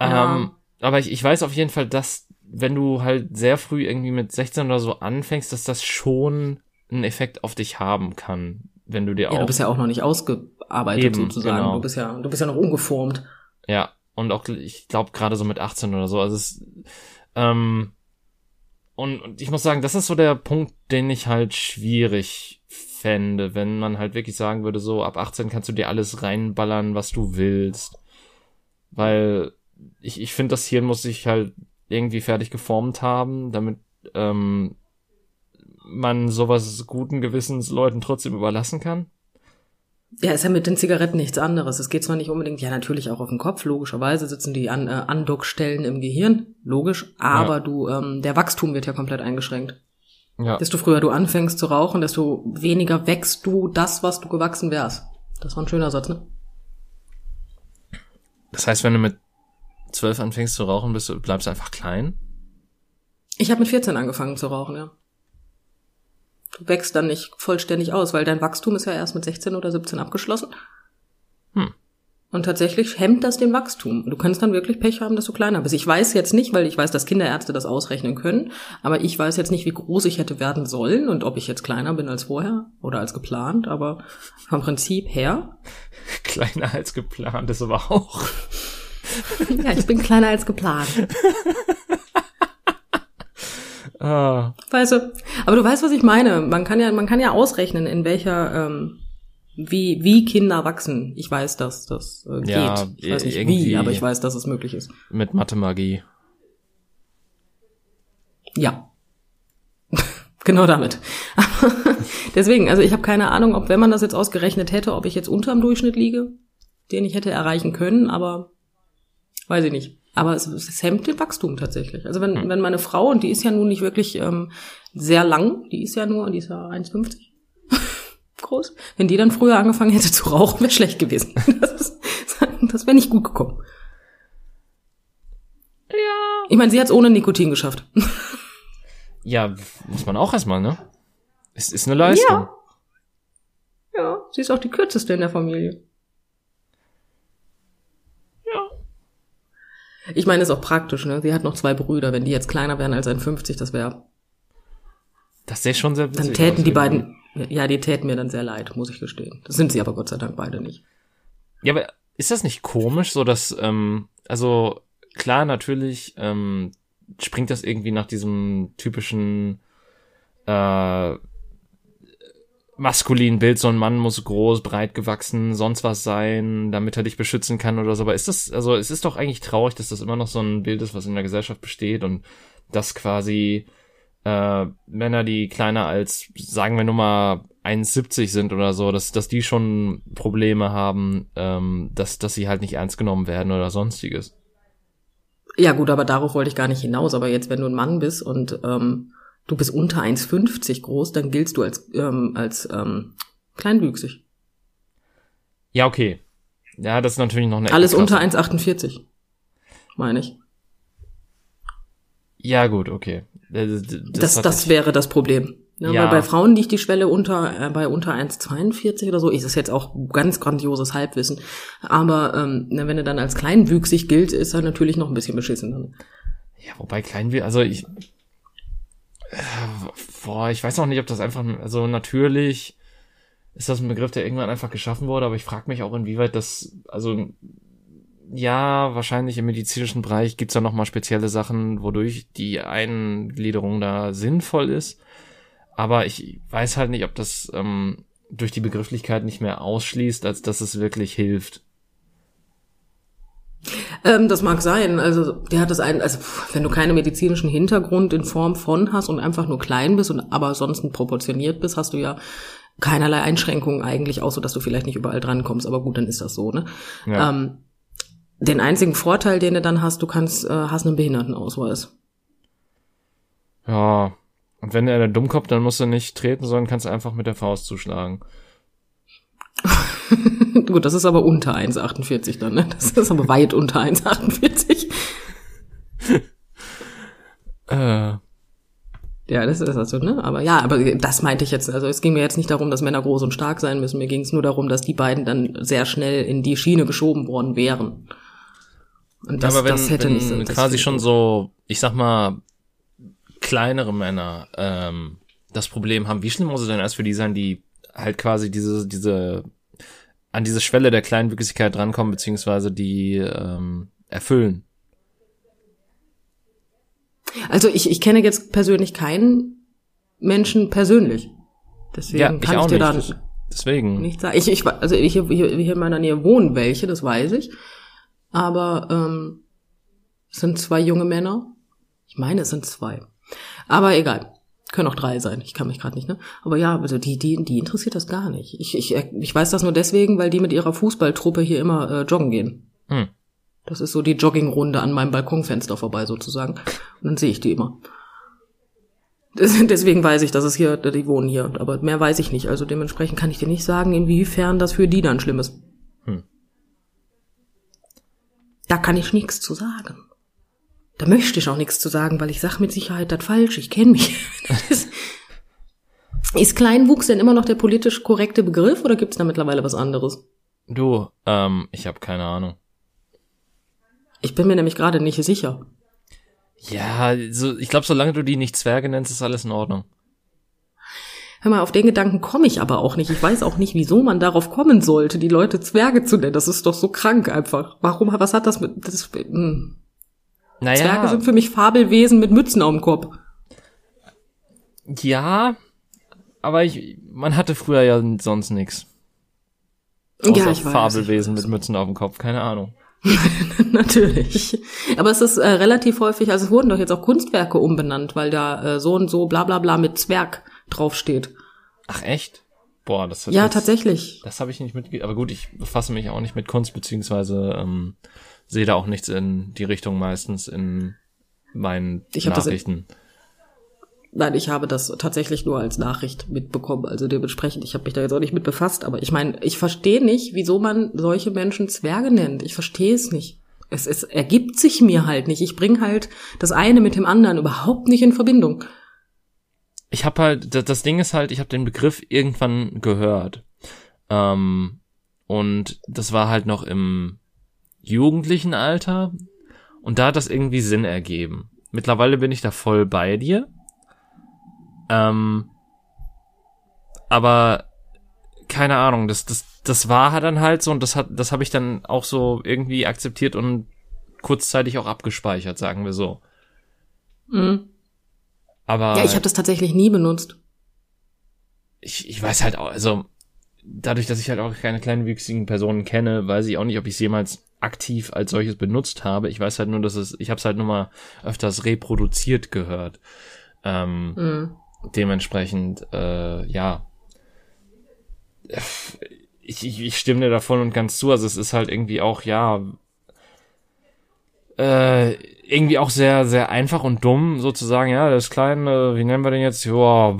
Ja. Ähm, aber ich, ich weiß auf jeden Fall, dass wenn du halt sehr früh irgendwie mit 16 oder so anfängst, dass das schon einen Effekt auf dich haben kann, wenn du dir ja, auch. Ja, du bist ja auch noch nicht ausge arbeitet Eben, sozusagen. Genau. Du bist ja, du bist ja noch ungeformt. Ja, und auch, ich glaube, gerade so mit 18 oder so. Also es, ähm, und, und ich muss sagen, das ist so der Punkt, den ich halt schwierig fände, wenn man halt wirklich sagen würde, so ab 18 kannst du dir alles reinballern, was du willst. Weil ich, ich finde, das Hirn muss sich halt irgendwie fertig geformt haben, damit ähm, man sowas guten Gewissens Leuten trotzdem überlassen kann. Ja, ist ja mit den Zigaretten nichts anderes. Es geht zwar nicht unbedingt, ja natürlich auch auf den Kopf, logischerweise sitzen die an, äh, Andockstellen im Gehirn, logisch, aber ja. du, ähm, der Wachstum wird ja komplett eingeschränkt. Ja. Desto früher du anfängst zu rauchen, desto weniger wächst du das, was du gewachsen wärst. Das war ein schöner Satz, ne? Das heißt, wenn du mit zwölf anfängst zu rauchen, bist du, bleibst du einfach klein? Ich habe mit 14 angefangen zu rauchen, ja. Du wächst dann nicht vollständig aus, weil dein Wachstum ist ja erst mit 16 oder 17 abgeschlossen. Hm. Und tatsächlich hemmt das den Wachstum. Du kannst dann wirklich Pech haben, dass du kleiner bist. Ich weiß jetzt nicht, weil ich weiß, dass Kinderärzte das ausrechnen können, aber ich weiß jetzt nicht, wie groß ich hätte werden sollen und ob ich jetzt kleiner bin als vorher oder als geplant, aber vom Prinzip her. [LAUGHS] Kleiner als geplant ist aber auch. ja, ich bin kleiner als geplant. [LAUGHS] Ah. Weißt du, aber du weißt, was ich meine. Man kann ja, man kann ja ausrechnen, in welcher, ähm, wie, wie Kinder wachsen. Ich weiß, dass das äh, geht. Ja, ich weiß nicht wie, aber ich weiß, dass es möglich ist. Mit Mathemagie. Ja. [LAUGHS] Genau damit. [LAUGHS] Deswegen, also ich habe keine Ahnung, ob wenn man das jetzt ausgerechnet hätte, ob ich jetzt unterm Durchschnitt liege, den ich hätte erreichen können, aber weiß ich nicht. Aber es, es hemmt den Wachstum tatsächlich. Also wenn, hm. wenn meine Frau, und die ist ja nun nicht wirklich ähm, sehr lang, die ist ja nur, die ist ja 1,50 [LAUGHS] groß, wenn die dann früher angefangen hätte zu rauchen, wäre schlecht gewesen. [LAUGHS] Das, das wäre nicht gut gekommen. Ja. Ich meine, sie hat es ohne Nikotin geschafft. [LAUGHS] Ja, muss man auch erstmal, ne? Es ist eine Leistung. Ja. Ja, sie ist auch die kürzeste in der Familie. Ich meine, ist auch praktisch, ne? Sie hat noch zwei Brüder. Wenn die jetzt kleiner wären als ein 50, das wäre. Das sähe schon sehr Dann täten die beiden, ja, die täten mir dann sehr leid, muss ich gestehen. Das sind sie aber Gott sei Dank beide nicht. Ja, aber ist das nicht komisch, so dass, ähm, also klar, natürlich ähm, springt das irgendwie nach diesem typischen äh, maskulinen Bild, so ein Mann muss groß, breit gewachsen, sonst was sein, damit er dich beschützen kann oder so. Aber ist das, also es ist doch eigentlich traurig, dass das immer noch so ein Bild ist, was in der Gesellschaft besteht und dass quasi äh, Männer, die kleiner als, sagen wir nur mal, 1,70 sind oder so, dass, dass die schon Probleme haben, ähm, dass, dass sie halt nicht ernst genommen werden oder sonstiges. Ja gut, aber darauf wollte ich gar nicht hinaus. Aber jetzt, wenn du ein Mann bist und ähm, du bist unter 1,50 groß, dann giltst du als, ähm, als ähm, kleinwüchsig. Ja, okay. Ja, das ist natürlich noch eine Alles unter 1,48, meine ich. Ja, gut, okay. Das, das, das wäre das Problem. Ja, ja. Weil bei Frauen liegt die Schwelle unter äh, bei unter 1,42 oder so. Ist das jetzt auch ganz grandioses Halbwissen. Aber ähm, wenn er dann als kleinwüchsig gilt, ist er natürlich noch ein bisschen beschissen. Ja, wobei kleinwüchsig, also ich, boah, ich weiß noch nicht, ob das einfach, also natürlich ist das ein Begriff, der irgendwann einfach geschaffen wurde, aber ich frage mich auch, inwieweit das, also ja, wahrscheinlich im medizinischen Bereich gibt's da nochmal spezielle Sachen, wodurch die Eingliederung da sinnvoll ist. Aber ich weiß halt nicht, ob das ähm, durch die Begrifflichkeit nicht mehr ausschließt, als dass es wirklich hilft. Ähm, das mag sein. Also der hat das ein, also wenn du keinen medizinischen Hintergrund in Form von hast und einfach nur klein bist und aber sonst proportioniert bist, hast du ja keinerlei Einschränkungen eigentlich, außer dass du vielleicht nicht überall drankommst. Aber gut, dann ist das so. Ne? Ja. Ähm, den einzigen Vorteil, den du dann hast, du kannst äh, hast einen Behindertenausweis. Ja, und wenn er der Dummkopf, dann musst du nicht treten, sondern kannst einfach mit der Faust zuschlagen. [LAUGHS] [LAUGHS] Gut, das ist aber unter 1,48 dann, ne? Das ist aber weit unter 1,48. [LAUGHS] äh. Ja, das ist also, ne? Aber ja, aber das meinte ich jetzt. Also es ging mir jetzt nicht darum, dass Männer groß und stark sein müssen. Mir ging es nur darum, dass die beiden dann sehr schnell in die Schiene geschoben worden wären. Und das, aber wenn, das hätte wenn nicht so. Quasi schon so, ich sag mal, kleinere Männer ähm, das Problem haben, wie schlimm muss es denn erst für die sein, die halt quasi diese, diese, an diese Schwelle der Kleinwüchsigkeit drankommen, beziehungsweise die ähm, erfüllen? Also ich, ich kenne jetzt persönlich keinen Menschen persönlich. Deswegen ja, ich kann ich dir da deswegen. nicht sagen. Ich, ich, also hier, hier, hier in meiner Nähe wohnen welche, das weiß ich. Aber ähm, es sind zwei junge Männer. Ich meine, es sind zwei. Aber egal. Können auch drei sein. Ich kann mich gerade nicht, ne? Aber ja, also die, die, die interessiert das gar nicht. Ich, ich, ich weiß das nur deswegen, weil die mit ihrer Fußballtruppe hier immer äh, joggen gehen. Hm. Das ist so die Joggingrunde an meinem Balkonfenster vorbei sozusagen. Und dann sehe ich die immer. Deswegen weiß ich, dass es hier, die wohnen hier. Aber mehr weiß ich nicht. Also dementsprechend kann ich dir nicht sagen, inwiefern das für die dann schlimm ist. Hm. Da kann ich nichts zu sagen. Da möchte ich auch nichts zu sagen, weil ich sag mit Sicherheit das falsch. Ich kenne mich. [LAUGHS] ist, ist Kleinwuchs denn immer noch der politisch korrekte Begriff oder gibt es da mittlerweile was anderes? Du, ähm, ich habe keine Ahnung. Ich bin mir nämlich gerade nicht sicher. Ja, so, ich glaube, solange du die nicht Zwerge nennst, ist alles in Ordnung. Hör mal, auf den Gedanken komme ich aber auch nicht. Ich weiß auch nicht, wieso man darauf kommen sollte, die Leute Zwerge zu nennen. Das ist doch so krank einfach. Warum, was hat das mit, das, hm. Naja. Zwerge sind für mich Fabelwesen mit Mützen auf dem Kopf. Ja, aber ich, man hatte früher ja sonst nix. ja, ich weiß. Fabelwesen mit Mützen auf dem Kopf, keine Ahnung. [LAUGHS] Natürlich. Aber es ist äh, relativ häufig, also es wurden doch jetzt auch Kunstwerke umbenannt, weil da äh, so und so bla bla bla mit Zwerg draufsteht. Ach echt? Boah, das Ja, jetzt, tatsächlich. Das habe ich nicht mitgekriegt. Aber gut, ich befasse mich auch nicht mit Kunst, beziehungsweise ähm, sehe da auch nichts in die Richtung meistens in meinen ich Nachrichten. Das Nein, ich habe das tatsächlich nur als Nachricht mitbekommen. Also dementsprechend, ich habe mich da jetzt auch nicht mit befasst. Aber ich meine, ich verstehe nicht, wieso man solche Menschen Zwerge nennt. Ich verstehe es nicht. Es, es ergibt sich mir halt nicht. Ich bringe halt das eine mit dem anderen überhaupt nicht in Verbindung. Ich habe halt, das Ding ist halt, ich habe den Begriff irgendwann gehört. Ähm, und das war halt noch im jugendlichen Alter. Und da hat das irgendwie Sinn ergeben. Mittlerweile bin ich da voll bei dir. Ähm, aber keine Ahnung, das, das, das war dann halt so und das hat, das habe ich dann auch so irgendwie akzeptiert und kurzzeitig auch abgespeichert, sagen wir so. Mhm. Aber ja, ich habe das tatsächlich nie benutzt. Ich, ich weiß halt auch, also dadurch, dass ich halt auch keine kleinwüchsigen Personen kenne, weiß ich auch nicht, ob ich es jemals aktiv als solches benutzt habe. Ich weiß halt nur, dass es, ich habe es halt nur mal öfters reproduziert gehört. Ähm, mhm dementsprechend, äh, ja, ich, ich, ich stimme dir davon und ganz zu. Also es ist halt irgendwie auch, ja, äh, irgendwie auch sehr, sehr einfach und dumm, sozusagen, ja, das kleine, wie nennen wir den jetzt? Ja,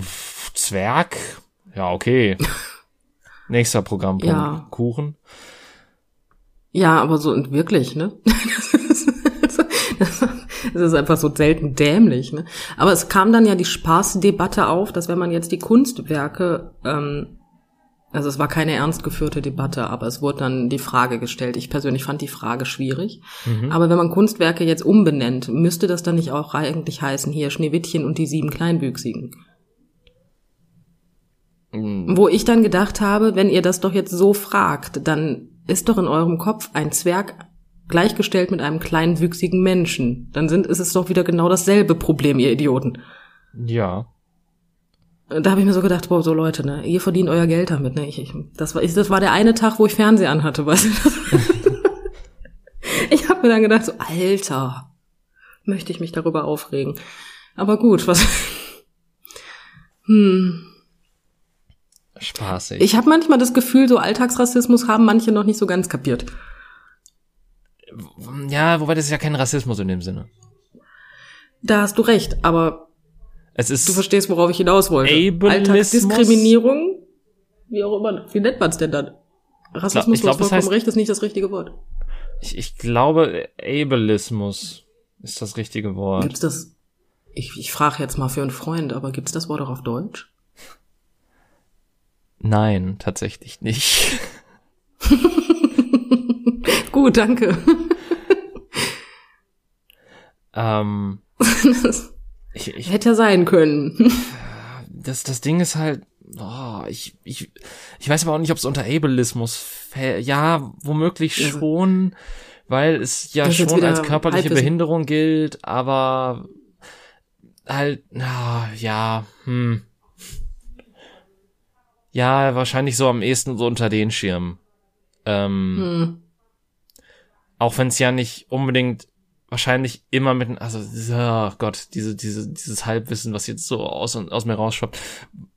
Zwerg? Ja, okay. [LAUGHS] Nächster Programmpunkt. Ja. Kuchen. Ja, aber so und wirklich, ne? [LAUGHS] Es ist einfach so selten dämlich. Ne? Aber es kam dann ja die Spaßdebatte auf, dass wenn man jetzt die Kunstwerke, ähm, also es war keine ernst geführte Debatte, aber es wurde dann die Frage gestellt. Ich persönlich fand die Frage schwierig. Mhm. Aber wenn man Kunstwerke jetzt umbenennt, müsste das dann nicht auch eigentlich heißen, hier Schneewittchen und die sieben Kleinwüchsigen? Mhm. Wo ich dann gedacht habe, wenn ihr das doch jetzt so fragt, dann ist doch in eurem Kopf ein Zwerg gleichgestellt mit einem kleinen wüchsigen Menschen. Dann sind, ist es doch wieder genau dasselbe Problem, ihr Idioten. Ja. Da habe ich mir so gedacht, boah, so Leute, ne, ihr verdient euer Geld damit, ne? Ich, ich, das war, ich, das war der eine Tag, wo ich Fernseher anhatte, weißt du? [LAUGHS] ich habe mir dann gedacht, so, Alter, möchte ich mich darüber aufregen. Aber gut, was? hm. Spaßig. Ich habe manchmal das Gefühl, so Alltagsrassismus haben manche noch nicht so ganz kapiert. Ja, wobei das ist ja kein Rassismus in dem Sinne. Da hast du recht, aber es ist du verstehst, worauf ich hinaus wollte. Ableismus? Alltagsdiskriminierung, wie auch immer. Wie nennt man es denn dann? Rassismus, ich glaub, du hast vollkommen heißt, recht, ist nicht das richtige Wort. Ich, ich glaube, Ableismus ist das richtige Wort. Gibt's das? Ich, ich frage jetzt mal für einen Freund, aber gibt's das Wort auch auf Deutsch? Nein, tatsächlich nicht. [LAUGHS] Gut, danke. ähm, [LAUGHS] ich, ich, Hätte ja sein können. Das, das Ding ist halt, oh, ich, ich, ich weiß aber auch nicht, ob es unter Ableismus fällt. Ja, womöglich schon, weil es ja schon als körperliche Behinderung gilt, aber halt, na, ja, hm. Ja, wahrscheinlich so am ehesten so unter den Schirm. Ähm, hm. Auch wenn es ja nicht unbedingt wahrscheinlich immer mit, also, oh Gott, diese, diese, dieses Halbwissen, was jetzt so aus, aus mir rausschwappt,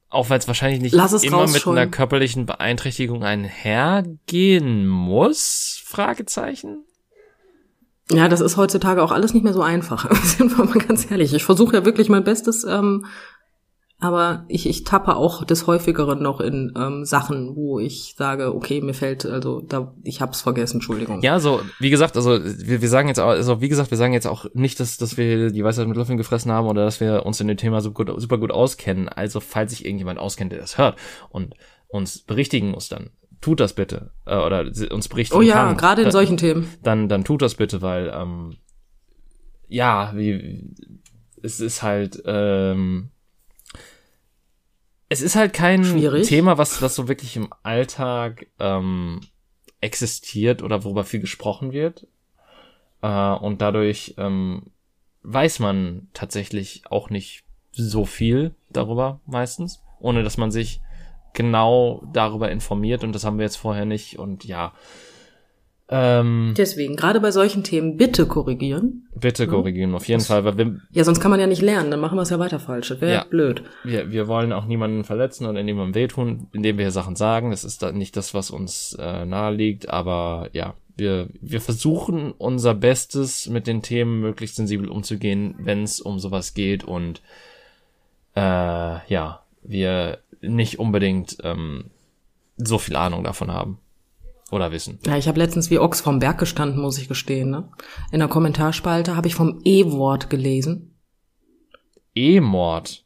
auch weil es wahrscheinlich nicht immer mit einer körperlichen Beeinträchtigung einhergehen muss, Fragezeichen. Ja, das ist heutzutage auch alles nicht mehr so einfach. [LAUGHS] Sind wir mal ganz ehrlich. Ich versuche ja wirklich mein Bestes, ähm, aber ich, ich tappe auch des häufigeren noch in ähm, Sachen, wo ich sage, okay, mir fällt, also da, ich hab's vergessen, Entschuldigung. Ja, so, wie gesagt, also wir, wir sagen jetzt auch, also wie gesagt, wir sagen jetzt auch nicht, dass, dass wir die Weisheit mit Löffeln gefressen haben oder dass wir uns in dem Thema super gut, super gut auskennen. Also, falls sich irgendjemand auskennt, der das hört und uns berichtigen muss, dann tut das bitte. Äh, oder uns berichtigen Oh ja, gerade in solchen Themen. Dann, dann tut das bitte, weil ähm, ja, wie es ist halt ähm, es ist halt kein Schwierig. Thema, was, was so wirklich im Alltag ähm, existiert oder worüber viel gesprochen wird. Äh, und dadurch ähm, weiß man tatsächlich auch nicht so viel darüber meistens, ohne dass man sich genau darüber informiert und das haben wir jetzt vorher nicht und ja. Ähm, Deswegen, gerade bei solchen Themen, bitte korrigieren. bitte korrigieren, auf jeden Fall, weil wir, Ja, sonst kann man ja nicht lernen, dann machen wir es ja weiter falsch. Das wäre Ja. blöd. wir, wir wollen auch niemanden verletzen oder niemandem wehtun, indem wir hier Sachen sagen. Das ist da nicht das, was uns äh, nahe liegt, aber ja, wir, wir versuchen unser Bestes mit den Themen möglichst sensibel umzugehen, wenn es um sowas geht und äh, ja, wir nicht unbedingt ähm, so viel Ahnung davon haben oder wissen. Ja, ich habe letztens wie Ochs vom Berg gestanden, muss ich gestehen. Ne? In der Kommentarspalte habe ich vom E-Wort gelesen. E-Mord.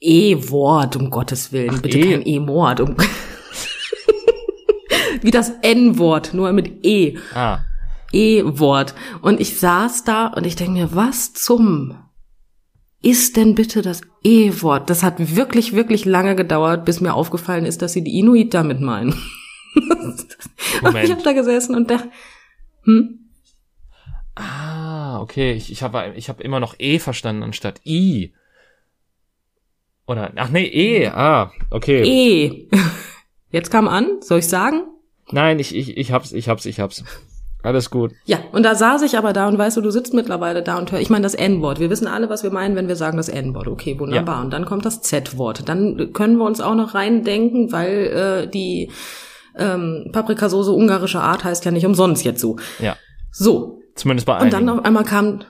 E-Wort, um Gottes Willen. Ach, Bitte E. kein E-Mord. Um [LAUGHS] wie das N-Wort, nur mit E. Ah, E-Wort. Und ich saß da und ich denke mir, was zum ist denn bitte das E-Wort? Das hat wirklich, wirklich lange gedauert, bis mir aufgefallen ist, dass sie die Inuit damit meinen. [LAUGHS] Und ich habe da gesessen und dachte, hm? Ah, okay. Ich, ich habe ich hab immer noch E verstanden anstatt I. Oder, ach nee, E. Ah, okay. E. [LAUGHS] Jetzt kam an, soll ich sagen? Nein, ich, ich, ich hab's, ich hab's, ich hab's. Alles gut. Ja, und da saß ich aber da und weißt du, du sitzt mittlerweile da und hör, ich meine das N-Wort. Wir wissen alle, was wir meinen, wenn wir sagen das N-Wort. Okay, wunderbar. Und dann kommt das Z-Wort. Dann können wir uns auch noch reindenken, weil äh, die ähm, Paprikasauce ungarische Art heißt ja nicht umsonst jetzt so. Ja. So. Zumindest bei Und dann einigen. auf einmal kam,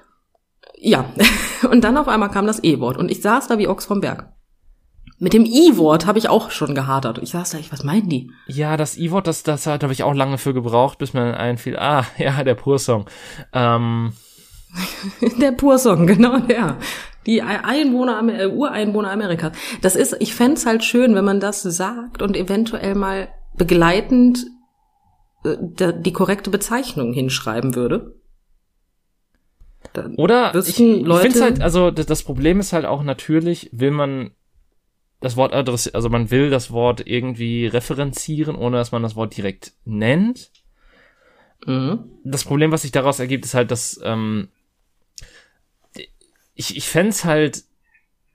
ja, [LAUGHS] und dann auf einmal kam das E-Wort. Und ich saß da wie Ochs vom Berg. Mit dem I-Wort habe ich auch schon gehadert. Ich saß da, ich, was meinen die? Ja, das I-Wort, das, das habe ich auch lange für gebraucht, bis mir einfiel, ah, [LAUGHS] ja, der Pursong. Ähm, [LAUGHS] Der Pursong, genau der. Die Einwohner, äh, Ureinwohner Amerikas. Das ist, ich fänd's halt schön, wenn man das sagt und eventuell mal begleitend äh, die korrekte Bezeichnung hinschreiben würde. Dann Oder ich, wüssten ich Leute- finde halt, also das, Problem ist halt auch natürlich, will man das Wort adressieren, also man will das Wort irgendwie referenzieren, ohne dass man das Wort direkt nennt. Mhm. Das Problem, was sich daraus ergibt, ist halt, dass ähm, ich, ich fänd's halt,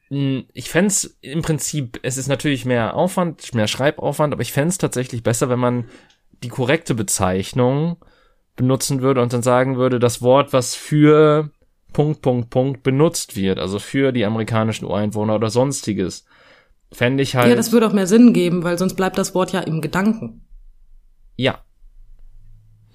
ich fänd's im Prinzip, es ist natürlich mehr Aufwand, mehr Schreibaufwand, aber ich fänd's tatsächlich besser, wenn man die korrekte Bezeichnung benutzen würde und dann sagen würde, das Wort, was für Punkt, Punkt, Punkt benutzt wird, also für die amerikanischen Ureinwohner oder sonstiges, fände ich halt, Ja, das würde auch mehr Sinn geben, weil sonst bleibt das Wort ja im Gedanken. ja,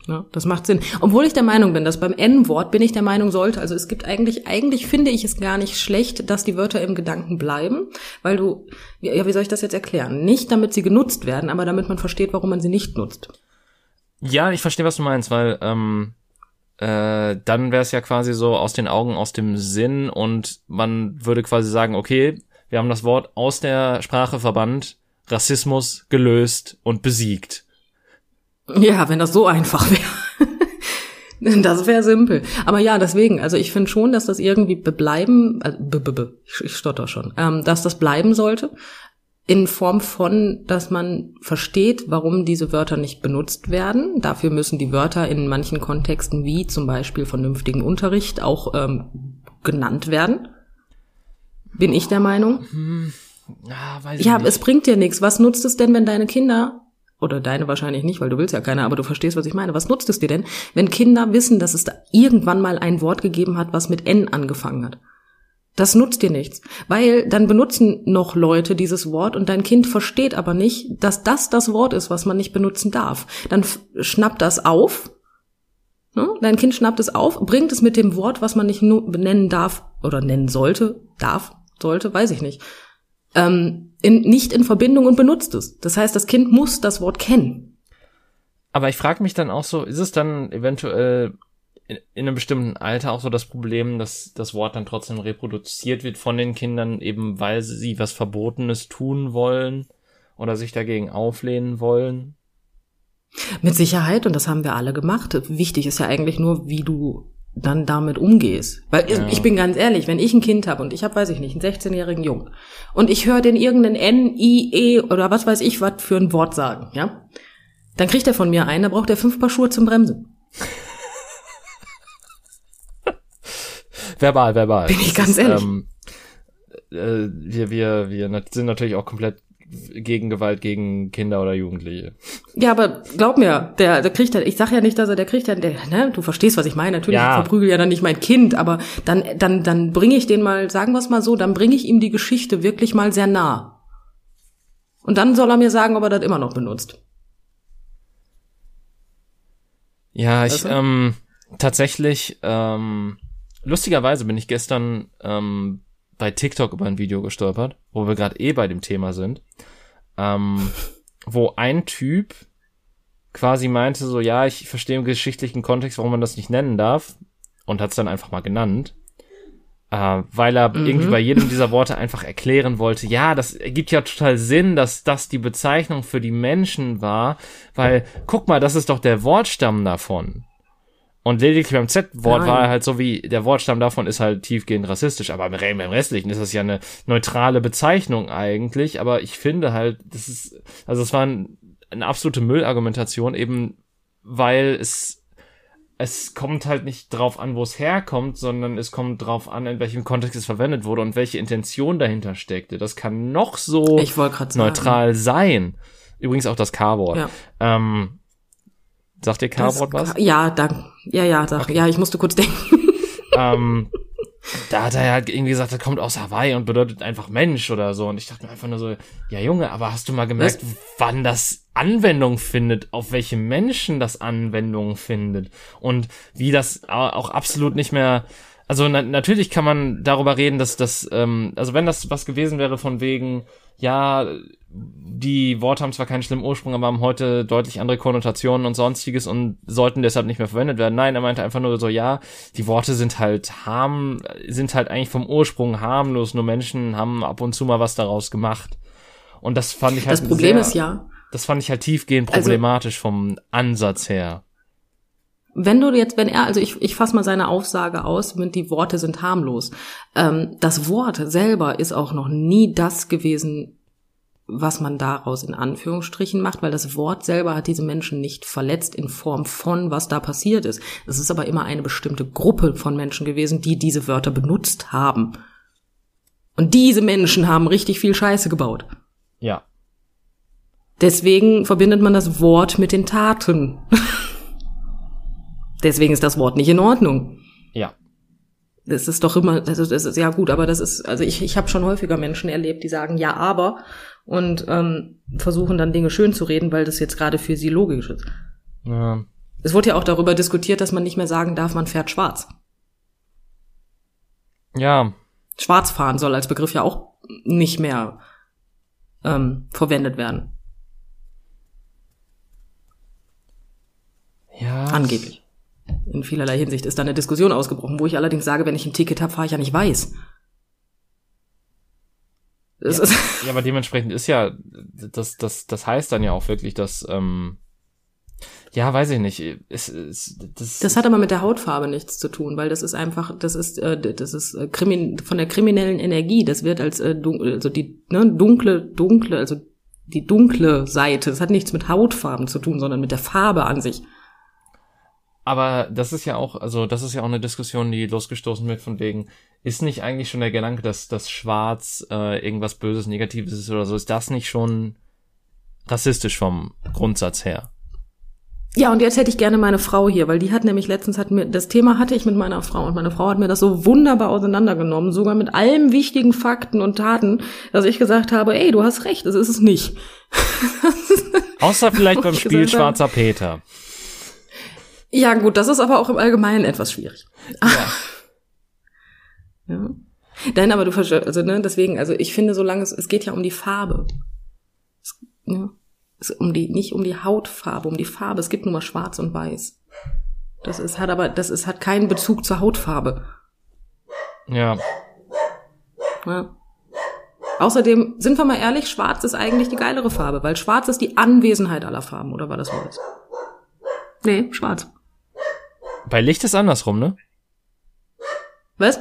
Ja, das macht Sinn. Obwohl ich der Meinung bin, dass beim N-Wort bin ich der Meinung sollte. Also es gibt eigentlich, eigentlich finde ich es gar nicht schlecht, dass die Wörter im Gedanken bleiben, weil du, ja, wie soll ich das jetzt erklären? Nicht damit sie genutzt werden, aber damit man versteht, warum man sie nicht nutzt. Ja, ich verstehe, was du meinst, weil ähm, äh, dann wäre es ja quasi so aus den Augen, aus dem Sinn und man würde quasi sagen, okay, wir haben das Wort aus der Sprache verbannt, Rassismus gelöst und besiegt. Ja, wenn das so einfach wäre. [LAUGHS] Das wäre simpel. Aber ja, deswegen, also ich finde schon, dass das irgendwie bleiben, also, b -b -b, ich, ich stotter schon, ähm, dass das bleiben sollte, in Form von, dass man versteht, warum diese Wörter nicht benutzt werden. Dafür müssen die Wörter in manchen Kontexten, wie zum Beispiel vernünftigen Unterricht, auch ähm, genannt werden. Bin ich der Meinung. Weiß ich Ja, nicht. es bringt dir nichts. Was nutzt es denn, wenn deine Kinder, oder deine wahrscheinlich nicht, weil du willst ja keine, aber du verstehst, was ich meine. Was nutzt es dir denn, wenn Kinder wissen, dass es da irgendwann mal ein Wort gegeben hat, was mit N angefangen hat? Das nutzt dir nichts, weil dann benutzen noch Leute dieses Wort und dein Kind versteht aber nicht, dass das das Wort ist, was man nicht benutzen darf. Dann schnappt das auf, ne? dein Kind schnappt es auf, bringt es mit dem Wort, was man nicht benennen darf oder nennen sollte, darf, sollte, weiß ich nicht, ähm, in, nicht in Verbindung und benutzt es. Das heißt, das Kind muss das Wort kennen. Aber ich frage mich dann auch so, ist es dann eventuell in, in einem bestimmten Alter auch so das Problem, dass das Wort dann trotzdem reproduziert wird von den Kindern, eben weil sie was Verbotenes tun wollen oder sich dagegen auflehnen wollen? Mit Sicherheit, und das haben wir alle gemacht. Wichtig ist ja eigentlich nur, wie du dann damit umgehst. Weil Ja. ich bin ganz ehrlich, wenn ich ein Kind habe und ich habe, weiß ich nicht, einen 16-jährigen Jungen und ich höre den irgendeinen N, I, E oder was weiß ich was für ein Wort sagen, ja, dann kriegt er von mir einen, da braucht er fünf Paar Schuhe zum Bremsen. Verbal, verbal. Bin ich ganz ist, ehrlich. Ähm, äh, wir, wir, wir sind natürlich auch komplett gegen Gewalt gegen Kinder oder Jugendliche. Ja, aber glaub mir, der, der kriegt ja, ich sag ja nicht, dass er, der kriegt ja, der, ne, du verstehst, was ich meine. Natürlich, Ja. ich verprügel ja dann nicht mein Kind, aber dann, dann, dann bringe ich den mal, sagen wir es mal so, dann bringe ich ihm die Geschichte wirklich mal sehr nah. Und dann soll er mir sagen, ob er das immer noch benutzt. Ja, ich, ähm, tatsächlich, ähm, lustigerweise bin ich gestern ähm, bei TikTok über ein Video gestolpert, wo wir gerade eh bei dem Thema sind, ähm, [LAUGHS] wo ein Typ quasi meinte so, ja, ich verstehe im geschichtlichen Kontext, warum man das nicht nennen darf und hat es dann einfach mal genannt. Äh, weil er irgendwie bei jedem dieser Worte einfach erklären wollte, ja, das ergibt ja total Sinn, dass das die Bezeichnung für die Menschen war, weil, guck mal, das ist doch der Wortstamm davon. Und lediglich beim Z-Wort war er halt so wie, der Wortstamm davon ist halt tiefgehend rassistisch, aber im, beim Restlichen ist das ja eine neutrale Bezeichnung eigentlich, aber ich finde halt, das ist, also es war ein, eine absolute Müllargumentation, eben weil es es kommt halt nicht drauf an, wo es herkommt, sondern es kommt drauf an, in welchem Kontext es verwendet wurde und welche Intention dahinter steckte. Das kann noch so neutral sein. Übrigens auch das K-Wort. Ja. Ähm, sagt dir K-Wort was? Ja, danke. Ja, ja, sag, ja, ich musste kurz [LAUGHS] denken. ähm, da hat er halt irgendwie gesagt, das kommt aus Hawaii und bedeutet einfach Mensch oder so. Und ich dachte mir einfach nur so, ja Junge, aber hast du mal gemerkt, wann das Anwendung findet, auf welche Menschen das Anwendung findet und wie das au- auch absolut nicht mehr also na natürlich kann man darüber reden, dass das, ähm, also wenn das was gewesen wäre von wegen, ja, die Worte haben zwar keinen schlimmen Ursprung, aber haben heute deutlich andere Konnotationen und sonstiges und sollten deshalb nicht mehr verwendet werden. Nein, er meinte einfach nur so, ja, die Worte sind halt harm, sind halt eigentlich vom Ursprung harmlos, nur Menschen haben ab und zu mal was daraus gemacht. Und das fand ich halt Das Problem sehr, ist ja, das fand ich halt tiefgehend Also- problematisch vom Ansatz her. Wenn du jetzt, wenn er, also ich, ich fasse mal seine Aussage aus, mit die Worte sind harmlos. Ähm, das Wort selber ist auch noch nie das gewesen, was man daraus in Anführungsstrichen macht, weil das Wort selber hat diese Menschen nicht verletzt in Form von, was da passiert ist. Es ist aber immer eine bestimmte Gruppe von Menschen gewesen, die diese Wörter benutzt haben. Und diese Menschen haben richtig viel Scheiße gebaut. Ja. Deswegen verbindet man das Wort mit den Taten. [LAUGHS] Deswegen ist das Wort nicht in Ordnung. Ja. Das ist doch immer, das ist, das ist ja gut, aber das ist, also ich, ich habe schon häufiger Menschen erlebt, die sagen ja, aber und ähm, versuchen dann Dinge schön zu reden, weil das jetzt gerade für sie logisch ist. ja. Es wurde ja auch darüber diskutiert, dass man nicht mehr sagen darf, man fährt schwarz. Ja, Schwarz fahren soll als Begriff ja auch nicht mehr ähm, verwendet werden, ja. angeblich. In vielerlei Hinsicht ist da eine Diskussion ausgebrochen, wo ich allerdings sage, wenn ich ein Ticket habe, fahre ich ja nicht weiß. Ist, Ja, aber dementsprechend ist ja, das, das, das heißt dann ja auch wirklich, dass, ähm, ja, weiß ich nicht, es, es, das, Das hat aber mit der Hautfarbe nichts zu tun, weil das ist einfach, das ist, äh, das ist äh, krimin von der kriminellen Energie. Das wird als äh, dun also die ne, dunkle, dunkle, also die dunkle Seite. Das hat nichts mit Hautfarben zu tun, sondern mit der Farbe an sich. Aber das ist ja auch, also das ist ja auch eine Diskussion, die losgestoßen wird von wegen, ist nicht eigentlich schon der Gedanke, dass das Schwarz äh, irgendwas Böses, Negatives ist oder so, ist das nicht schon rassistisch vom Grundsatz her? Ja, und jetzt hätte ich gerne meine Frau hier, weil die hat nämlich letztens hat mir das Thema hatte ich mit meiner Frau und meine Frau hat mir das so wunderbar auseinandergenommen, sogar mit allen wichtigen Fakten und Taten, dass ich gesagt habe, ey, du hast recht, das ist es nicht. [LAUGHS] Außer vielleicht beim Spiel Schwarzer Peter. Ja, gut, das ist aber auch im Allgemeinen etwas schwierig. Ja. [LAUGHS] Nein, aber du verstehst, also ne, deswegen, also ich finde, solange es, es geht ja um die Farbe. Es, ja, es um die, nicht um die Hautfarbe, um die Farbe. Es gibt nur mal Schwarz und Weiß. Das ist, hat aber, das ist, hat keinen Bezug zur Hautfarbe. Ja, Ja. Außerdem, sind wir mal ehrlich, Schwarz ist eigentlich die geilere Farbe, weil Schwarz ist die Anwesenheit aller Farben, oder war das Weiß? Nee, Schwarz. Bei Licht ist andersrum, ne? Was?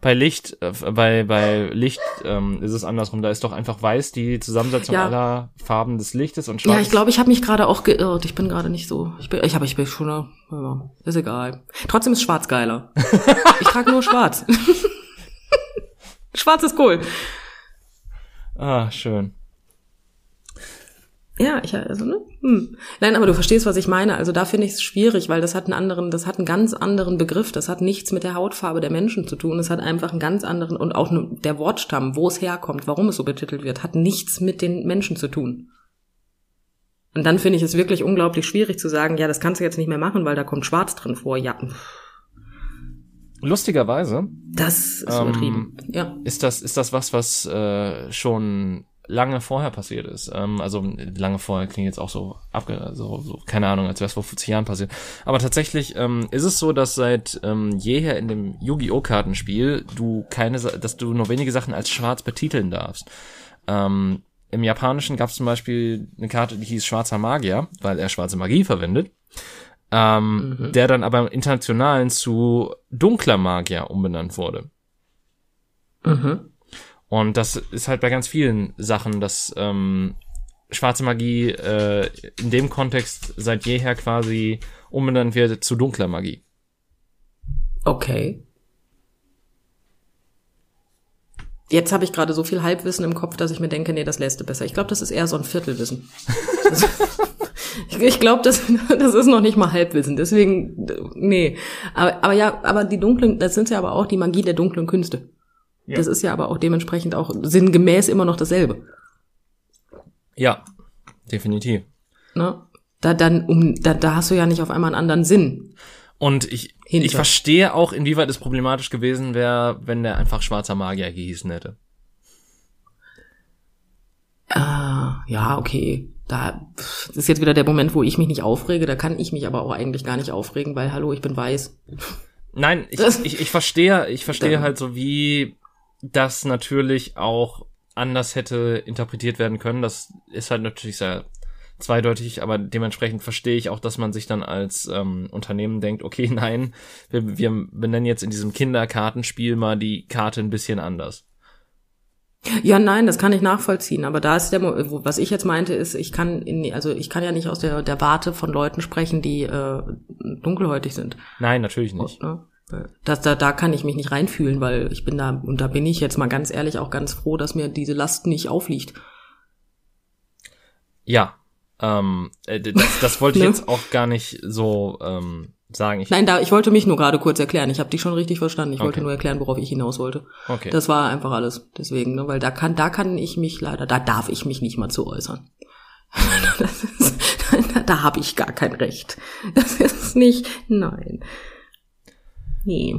Bei Licht, äh, bei, bei Licht ähm, ist es andersrum. Da ist doch einfach weiß die Zusammensetzung Ja. aller Farben des Lichtes und schwarz. Ja, ich glaube, ich habe mich gerade auch geirrt. Ich bin gerade nicht so. Ich bin, ich habe, ich bin schon. Ja, ist egal. Trotzdem ist Schwarz geiler. [LAUGHS] ich trage nur Schwarz. [LAUGHS] Schwarz ist cool. Ah, schön. Ja, ich also ne? Hm. Nein, aber du verstehst, was ich meine. Also da finde ich es schwierig, weil das hat einen anderen, das hat einen ganz anderen Begriff. Das hat nichts mit der Hautfarbe der Menschen zu tun. Es hat einfach einen ganz anderen und auch der Wortstamm, wo es herkommt, warum es so betitelt wird, hat nichts mit den Menschen zu tun. Und dann finde ich es wirklich unglaublich schwierig zu sagen, ja, das kannst du jetzt nicht mehr machen, weil da kommt Schwarz drin vor. Ja. Lustigerweise. Das ist übertrieben. Ähm, ja. Ist das ist das was, was äh, schon lange vorher passiert ist. Ähm, also lange vorher klingt jetzt auch so abge so, so keine Ahnung, als wäre es vor 50 Jahren passiert. Aber tatsächlich ähm, ist es so, dass seit ähm, jeher in dem Yu-Gi-Oh! Kartenspiel du keine, dass du nur wenige Sachen als schwarz betiteln darfst. Ähm, Im Japanischen gab es zum Beispiel eine Karte, die hieß Schwarzer Magier, weil er schwarze Magie verwendet. Ähm, mhm. der dann aber im Internationalen zu dunkler Magier umbenannt wurde. Mhm. Und das ist halt bei ganz vielen Sachen, dass ähm, schwarze Magie äh, in dem Kontext seit jeher quasi umbenannt wird zu dunkler Magie. Okay. Jetzt habe ich gerade so viel Halbwissen im Kopf, dass ich mir denke, nee, das lässt du besser. Ich glaube, das ist eher so ein Viertelwissen. ich glaube, das, das ist noch nicht mal Halbwissen. Deswegen, nee. Aber, aber ja, aber die dunklen, das sind ja aber auch die Magie der dunklen Künste. Ja. Das ist ja aber auch dementsprechend auch sinngemäß immer noch dasselbe. Ja, definitiv. Ne? Da dann um da, da hast du ja nicht auf einmal einen anderen Sinn. Und ich hinter. ich verstehe auch, inwieweit es problematisch gewesen wäre, wenn der einfach schwarzer Magier gehießen hätte. Ah, ja, okay. Da das ist jetzt wieder der Moment, wo ich mich nicht aufrege. Da kann ich mich aber auch eigentlich gar nicht aufregen, weil hallo, ich bin weiß. Nein, ich, ich, ich verstehe, ich verstehe halt so, wie das natürlich auch anders hätte interpretiert werden können. Das ist halt natürlich sehr zweideutig, aber dementsprechend verstehe ich auch, dass man sich dann als ähm, Unternehmen denkt, okay, [LAUGHS] nein, wir, wir benennen jetzt in diesem Kinderkartenspiel mal die Karte ein bisschen anders. Ja, nein, das kann ich nachvollziehen. Aber da ist der, was ich jetzt meinte, ist, ich kann, in, also ich kann ja nicht aus der der Warte von Leuten sprechen, die äh, dunkelhäutig sind. Nein, natürlich nicht. Und, ne? Das, da, da kann ich mich nicht reinfühlen, weil ich bin da, und da bin ich jetzt mal ganz ehrlich auch ganz froh, dass mir diese Last nicht aufliegt. Ja, ähm, äh, das, das [LAUGHS] wollte ich ne? jetzt auch gar nicht so ähm, sagen. Ich Nein, da, ich wollte mich nur gerade kurz erklären. Ich habe dich schon richtig verstanden. Ich okay. wollte nur erklären, worauf ich hinaus wollte. Okay. Das war einfach alles. Deswegen, ne, weil da kann, da kann ich mich leider, da darf ich mich nicht mal zu äußern. [LAUGHS] das ist, [LAUGHS] da, da habe ich gar kein Recht. Das ist nicht, nein. Nee.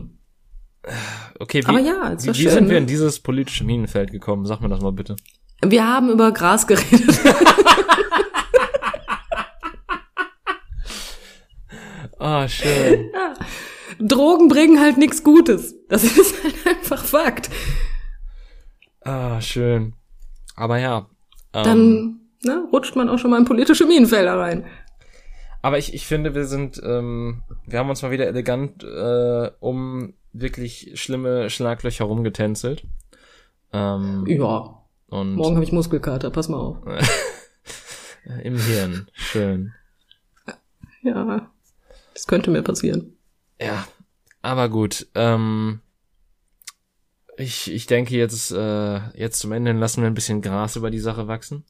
Okay, wie, Aber ja, wie, wie schön, sind wir in dieses politische Minenfeld gekommen? Sag mir das mal bitte. Wir haben über Gras geredet. [LAUGHS] Ah, oh, schön. Ja. Drogen bringen halt nichts Gutes. Das ist halt einfach Fakt. Ah, schön. Aber ja. Ähm, Dann ne, rutscht man auch schon mal in politische Minenfelder rein. Aber ich, ich finde, wir sind, ähm, wir haben uns mal wieder elegant äh, um wirklich schlimme Schlaglöcher rumgetänzelt. Ähm, ja. Und Morgen habe ich Muskelkater, pass mal auf. [LAUGHS] Im Hirn, schön. Ja, das könnte mir passieren. Ja, aber gut. Ähm, ich, ich denke jetzt, äh, jetzt zum Ende lassen wir ein bisschen Gras über die Sache wachsen.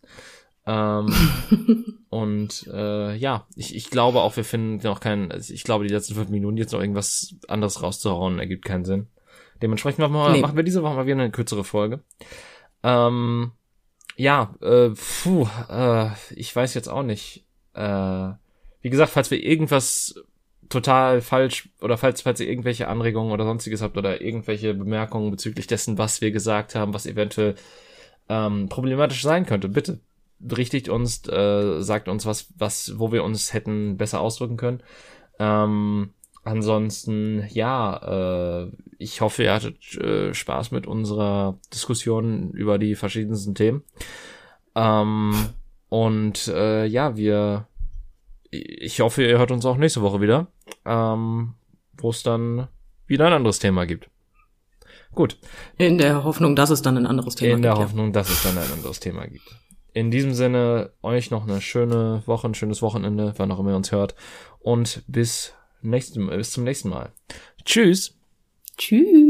Ähm, [LAUGHS] und äh, ja, ich, ich glaube auch, wir finden noch keinen, also ich glaube, die letzten fünf Minuten jetzt noch irgendwas anderes rauszuhauen, ergibt keinen Sinn. Dementsprechend machen wir, nee. machen wir diese Woche mal wieder eine kürzere Folge. Ähm, ja, äh, puh, äh, ich weiß jetzt auch nicht. Äh, wie gesagt, falls wir irgendwas total falsch oder falls, falls ihr irgendwelche Anregungen oder sonstiges habt oder irgendwelche Bemerkungen bezüglich dessen, was wir gesagt haben, was eventuell ähm, problematisch sein könnte, bitte berichtigt uns, äh, sagt uns was, was, wo wir uns hätten besser ausdrücken können. Ähm, ansonsten, ja, äh, ich hoffe, ihr hattet äh, Spaß mit unserer Diskussion über die verschiedensten Themen. Ähm, und äh, ja, wir, ich hoffe, ihr hört uns auch nächste Woche wieder, ähm, wo es dann wieder ein anderes Thema gibt. Gut. In der Hoffnung, dass es dann ein anderes Thema gibt. In der gibt, Hoffnung, ja. dass es dann ein anderes Thema gibt in diesem Sinne euch noch eine schöne Woche, ein schönes Wochenende, wann auch immer ihr uns hört. Und bis, nächsten, bis zum nächsten Mal. Tschüss. Tschüss.